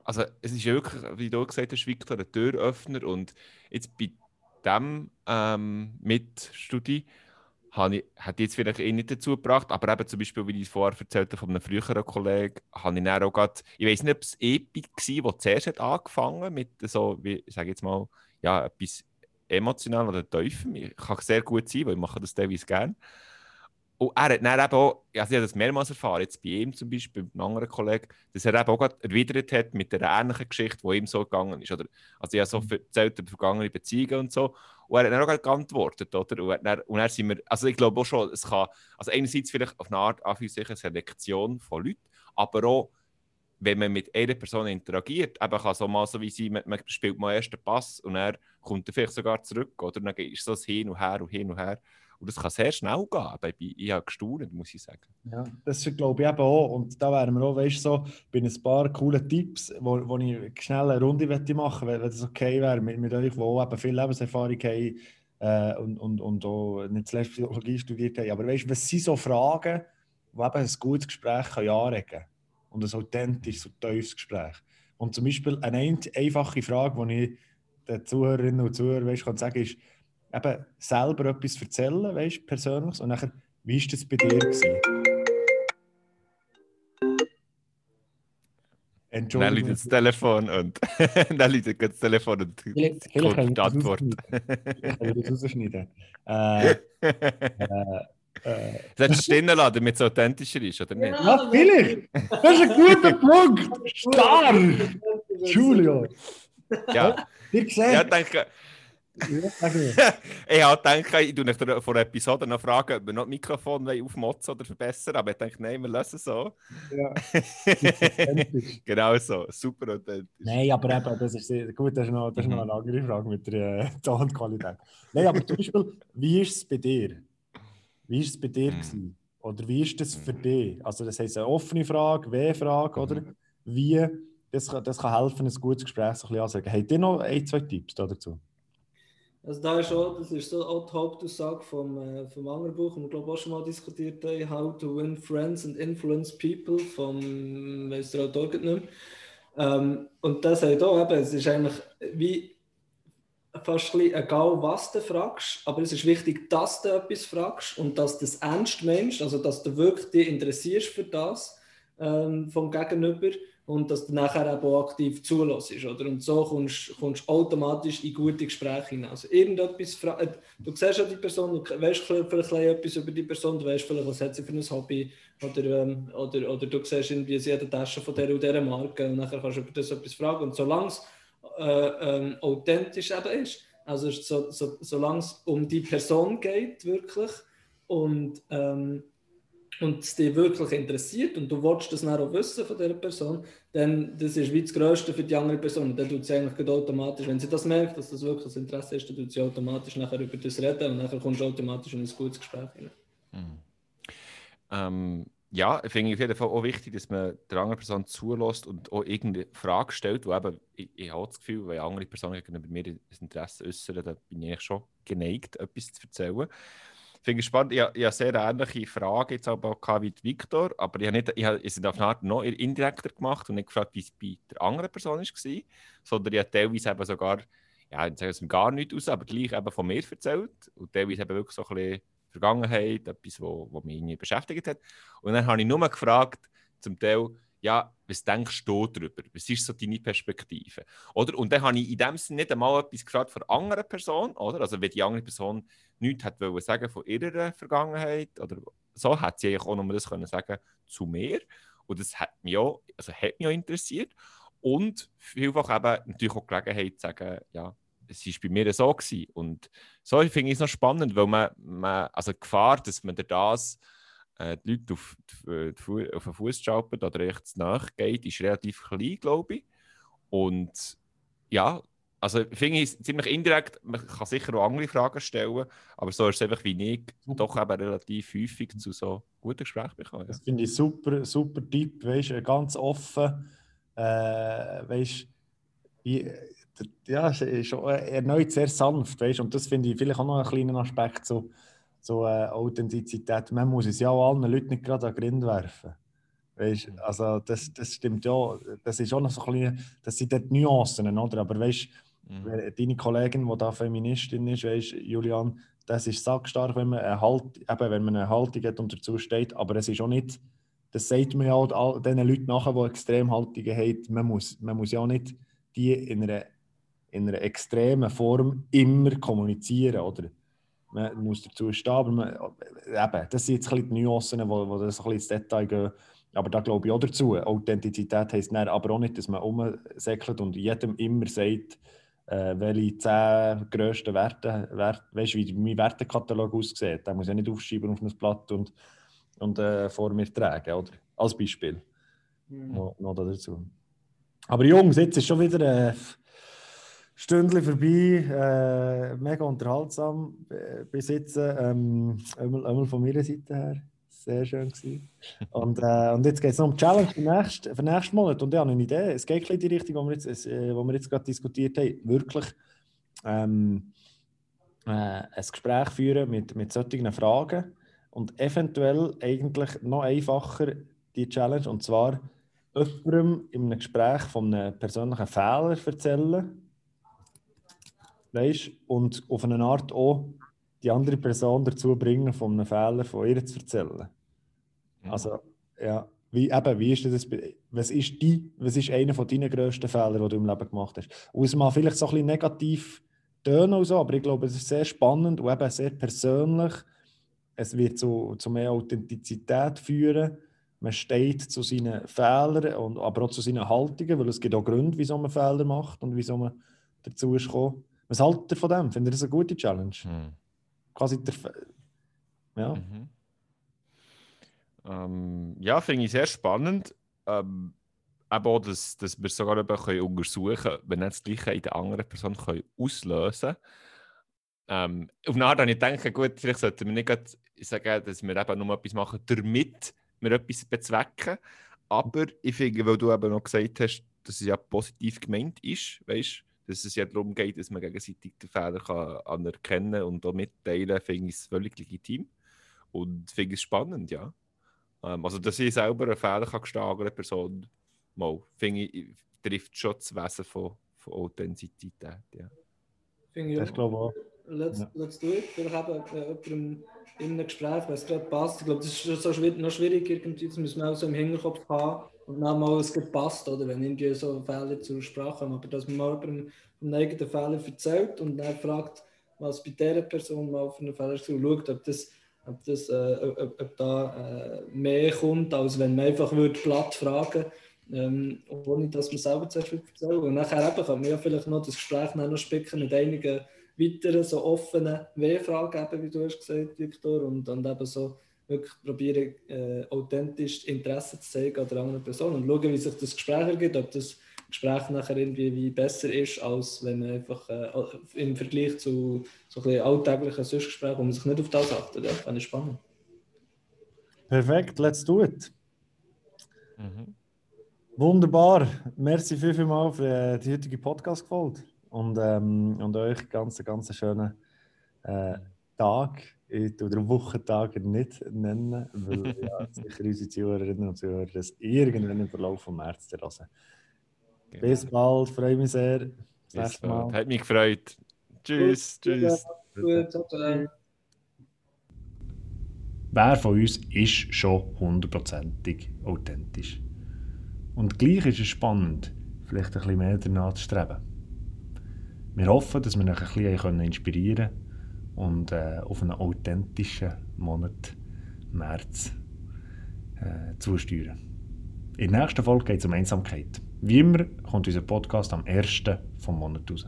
also es ist ja wirklich, wie du gesagt hast, Victor, ein Türöffner und jetzt bei dem ähm, Mitstudie habe hat jetzt vielleicht eh nicht dazu gebracht, aber eben zum Beispiel, wie ich es vorher erzählt habe von einem früheren Kollegen, habe ich dann auch grad, ich weiß nicht, ob es Epic war, wo zuerst hat angefangen mit so, wie, ich sage jetzt mal, ja, etwas emotional oder tiefem. Kann sehr gut sein, weil ich mache das teilweise gerne. Und er hat dann eben auch, also ich habe das mehrmals erfahren, jetzt bei ihm zum Beispiel, bei einem anderen Kollegen, dass er eben auch erwidert hat mit einer ähnlichen Geschichte, die ihm so gegangen ist. Oder, also ich habe so mhm. erzählt über vergangene Beziehungen und so. Und er hat dann auch geantwortet, oder? Und dann, und dann sind wir, also ich glaube auch schon, es kann, also einerseits vielleicht auf eine Art, Anführungszeichen, eine Selektion von Leuten, aber auch, wenn man mit einer Person interagiert, eben kann so mal so wie sie, man, man spielt mal erst den Pass und er kommt dann vielleicht sogar zurück, oder? Und dann ist so das Hin und Her und Hin und Her. Und das kann sehr schnell gehen. Ich habe gestaunt, muss ich sagen. Ja, das glaube ich eben auch. Und da wären wir auch, weißt du, so, bei ein paar coolen Tipps, wo, wo ich schnell eine Runde machen möchte, wenn das okay wäre, mit, mit euch, die auch eben viel Lebenserfahrung haben äh, und, und, und auch nicht zuletzt Psychologie studiert haben. Aber weißt du, was sind so Fragen, die eben ein gutes Gespräch anregen können? Und ein authentisches, so tiefes Gespräch. Und zum Beispiel eine einfache Frage, die ich den Zuhörerinnen und Zuhörern weißt, kann sagen, ist, eben selber etwas erzählen, weißt persönlich. Und nachher, wie war das bei dir? Gewesen? Entschuldigung. Dann läutet das Telefon und *laughs* dann läutet das Telefon und vielleicht, vielleicht kommt die Antwort. *laughs* Ich kann das rausschneiden. Äh, äh, äh. Sollst du stehen lassen, damit es authentischer ist, oder nicht? Ja, vielleicht. Das ist ein guter *laughs* Punkt. Stark. Julio. Ja. Gesagt. Ja, danke *laughs* ich habe gedacht, ich tue euch vor der Episode noch fragen, ob wir noch das Mikrofon aufmotzen oder verbessern, aber ich denke, nein, wir lassen es so. Ja, *laughs* genau so, super authentisch. Nein, aber eben, das ist gut, das ist noch, das ist noch eine andere Frage mit der äh, *laughs* Tonqualität. Nein, aber zum Beispiel, wie ist es bei dir? Wie war es bei dir? Mhm. Oder wie ist das für dich? Also das heißt eine offene Frage, W-Frage, oder? Mhm. Wie, das, das kann helfen, ein gutes Gespräch so ein bisschen anzusagen. Habt ihr noch ein, zwei Tipps da dazu? Also da ist auch, das ist so auch die Hauptaussage vom, äh, vom anderen Buch, das wir glaube auch schon mal diskutiert haben, How to Win Friends and Influence People vom, weiss der Autor nicht mehr. Ähm, und das sagt auch eben, es ist eigentlich wie fast ein egal, was du fragst, aber es ist wichtig, dass du etwas fragst und dass du das ernst meinst, also dass du wirklich dich interessierst für das ähm, vom Gegenüber und dass du nachher auch aktiv zulässt. Oder? Und so kommst du automatisch in gute Gespräche hinein. Also irgendetwas äh, du siehst ja die Person, du weißt vielleicht etwas über die Person, du weißt vielleicht, was hat sie für ein Hobby oder, ähm, oder, oder du siehst irgendwie, sie hat eine Tasche von der und dieser Marke und nachher kannst du über das etwas fragen. Und solange es äh, ähm, authentisch eben ist, also so, so, solange es um die Person geht wirklich und ähm, und es dich wirklich interessiert und du willst das dann auch wissen von dieser Person, dann das ist wie das Größte für die andere Person. Und dann tut sie eigentlich automatisch, wenn sie das merkt, dass das wirklich das Interesse ist, dann tut sie automatisch nachher über das reden und nachher kommst du automatisch in ein gutes Gespräch rein. Mhm. Ähm, ja, ich finde auf jeden Fall auch wichtig, dass man der anderen Person zulässt und auch irgendeine Frage stellt, wo eben, ich, ich habe das Gefühl, wenn andere Personen gegenüber mir ein Interesse äußern, dann bin ich schon geneigt, etwas zu erzählen. Ich finde es spannend, ich, ich habe sehr ähnliche Fragen jetzt aber auch wie Victor, aber ich habe, nicht, ich habe es auf eine Art noch indirekter gemacht und nicht gefragt, wie es bei der anderen Person war, sondern ich habe teilweise eben sogar, ja, ich sage es gar nicht aus, aber gleich eben von mir erzählt und teilweise eben wirklich so ein bisschen Vergangenheit, etwas, wo mich beschäftigt hat. Und dann habe ich nur gefragt, zum Teil, ja, was denkst du darüber? Was ist so deine Perspektive? Oder? Und dann habe ich in dem Sinne nicht einmal etwas gefragt von anderen Person, oder? Also wenn die andere Person nichts hat sagen von ihrer Vergangenheit oder so, hat sie eigentlich auch nur das können sagen zu mir. Und das hat mich auch, also hat mich auch interessiert. Und vielfach eben natürlich auch Gelegenheit zu sagen, ja, es war bei mir so gewesen. Und so finde ich es noch spannend, weil man, man also die Gefahr, dass man das äh, die Leute auf, die, die, Fu- auf den Fuß schaupert oder rechts nachgeht, ist relativ klein, glaube ich. Und ja, also finde ich es ziemlich indirekt, man kann sicher auch andere Fragen stellen, aber so ist es einfach wie ich doch eben relativ häufig zu so guten Gesprächen bekommen. Ja. Das finde ich super, super Tipp, weißt du, ganz offen, äh, weißt wie, ja, ist erneut sehr sanft, weißt und das finde ich vielleicht auch noch einen kleinen Aspekt, so, so äh, Authentizität. Man muss es ja auch allen Leuten nicht gerade an den Grind werfen. Weißt, also das, das stimmt ja, das ist auch noch so ein bisschen, das sind dort Nuancen, oder? Aber weißt Mhm. Deine Kollegin, die da Feministin ist, weißt, Julian, das ist sackstark, wenn man, eine halt, eben, wenn man eine Haltung hat und dazu steht. Aber es ist auch nicht, das sagt man ja auch all den Leuten nachher, die Extremhaltungen haben, man muss, man muss ja auch nicht die in einer, in einer extremen Form immer kommunizieren. Oder? Man muss dazu stehen, aber man, eben, das sind jetzt ein bisschen die Nuancen, wo, wo das ein bisschen ins Detail gehen. Aber da glaube ich auch dazu. Authentizität heisst dann aber auch nicht, dass man umsäckelt und jedem immer sagt, äh, welche zehn grössten Werte, Wert, weißt du, wie mein Wertekatalog aussieht. Den muss ich ja nicht aufschreiben auf ein Blatt und, und äh, vor mir tragen, oder? Als Beispiel. Noch, noch dazu. Aber Jungs, jetzt ist schon wieder ein Stündchen vorbei. Äh, mega unterhaltsam äh, bis jetzt. Ähm, einmal, einmal von meiner Seite her. Sehr schön gewesen. Und, äh, und jetzt geht es noch um die Challenge für nächsten, für nächsten Monat. Und ich habe eine Idee. Es geht in die Richtung, die wir jetzt, äh, wo wir jetzt gerade diskutiert haben. Wirklich ähm, äh, ein Gespräch führen mit, mit solchen Fragen. Und eventuell eigentlich noch einfacher die Challenge. Und zwar jemandem in einem Gespräch von einem persönlichen Fehler erzählen. Weißt, und auf eine Art auch die andere Person dazu bringen, von einem Fehler von ihr zu erzählen. Also, ja, wie, eben, wie ist das, was ist, die, was ist einer von deinen grössten Fehlern, die du im Leben gemacht hast? Und es mag vielleicht so ein bisschen negativ tönen und so, aber ich glaube, es ist sehr spannend und eben sehr persönlich. Es wird zu, zu mehr Authentizität führen. Man steht zu seinen Fehlern, und, aber auch zu seinen Haltungen, weil es gibt auch Gründe, wieso man Fehler macht und wieso man dazu ist gekommen. Was haltet ihr von dem? Findet ihr das eine gute Challenge? Mhm. Quasi der, ja. Mhm. Ähm, ja, finde ich sehr spannend. Ähm, aber auch, dass, dass wir sogar eben können untersuchen können, wenn wir das Gleiche in der anderen Person können auslösen können. Ähm, auf eine Art habe ich gedacht, gut, vielleicht sollten wir nicht gerade ich sage, dass wir eben nur etwas machen, damit wir etwas bezwecken. Aber ich finde, weil du eben noch gesagt hast, dass es ja positiv gemeint ist, weißt dass es ja darum geht, dass man gegenseitig den Fehler kann anerkennen und auch mitteilen, finde ich es völlig legitim. Und finde es spannend, ja. Ähm, also, dass ich selber einen Fehler kann einer Person, mal, finde ich, trifft schon das Wesen von, von Authentizität. Ja. Finde ich Das glaube ich auch. Let's, Ja. let's do it. Vielleicht eben äh, jemandem in einem Gespräch, wenn es gerade passt. Ich glaube, das ist so schwierig, noch schwierig irgendwie, das müssen wir auch so im Hinterkopf haben und dann mal, es gerade passt, oder wenn irgendwie so Fälle zur Sprache kommen. Aber dass man mal jemandem vom eigenen Fehler erzählt und dann fragt, was bei dieser Person mal für einen Fehler ist und schaut, ob das, ob, das, äh, ob, ob da äh, mehr kommt, als wenn man einfach würde platt fragen ähm, ohne dass man selber zuerst erzählen Und nachher eben kann man ja vielleicht noch das Gespräch noch spicken mit einigen weiteren so offenen W-Fragen, eben, wie du hast gesagt, Viktor, und dann eben so wirklich probieren, äh, authentisch Interesse zu zeigen an der anderen Person und schauen, wie sich das Gespräch ergibt, ob das Gespräch nachher irgendwie wie besser ist, als wenn man einfach äh, im Vergleich zu so ein bisschen alltäglichen Sonstgesprächen, wo man sich nicht auf das achtet. Ja, fand ich spannend. Perfekt, let's do it. Mhm. Wunderbar. Merci viel, viel mal für äh, die heutige Podcast-Folge. Und, ähm, und euch ganz, ganz schönen äh, Tag. Ich tue den Wochentag nicht nennen, weil *laughs* ja, sicher unsere Zuhörerinnen und Zuhörer das irgendwann im Verlauf vom März terrassen. Genau. Bis bald, freue mich sehr. Bis Bis bald. Mal. Hat mich gefreut. Tschüss, Gut, tschüss. Gut, ciao, ciao. Wer von uns ist schon hundertprozentig authentisch? Und gleich ist es spannend, vielleicht ein bisschen mehr danach zu streben. Wir hoffen, dass wir euch ein bisschen können inspirieren und äh, auf einen authentischen Monat März äh, zusteuern. In der nächsten Folge geht es um Einsamkeit. Wie immer kommt unser Podcast am 1. vom Monat raus.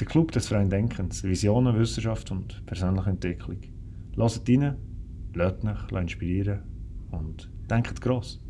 Der Club des freien Denkens, Visionen, Wissenschaft und persönliche Entwicklung. Hört rein, lasst euch inspirieren und denkt gross.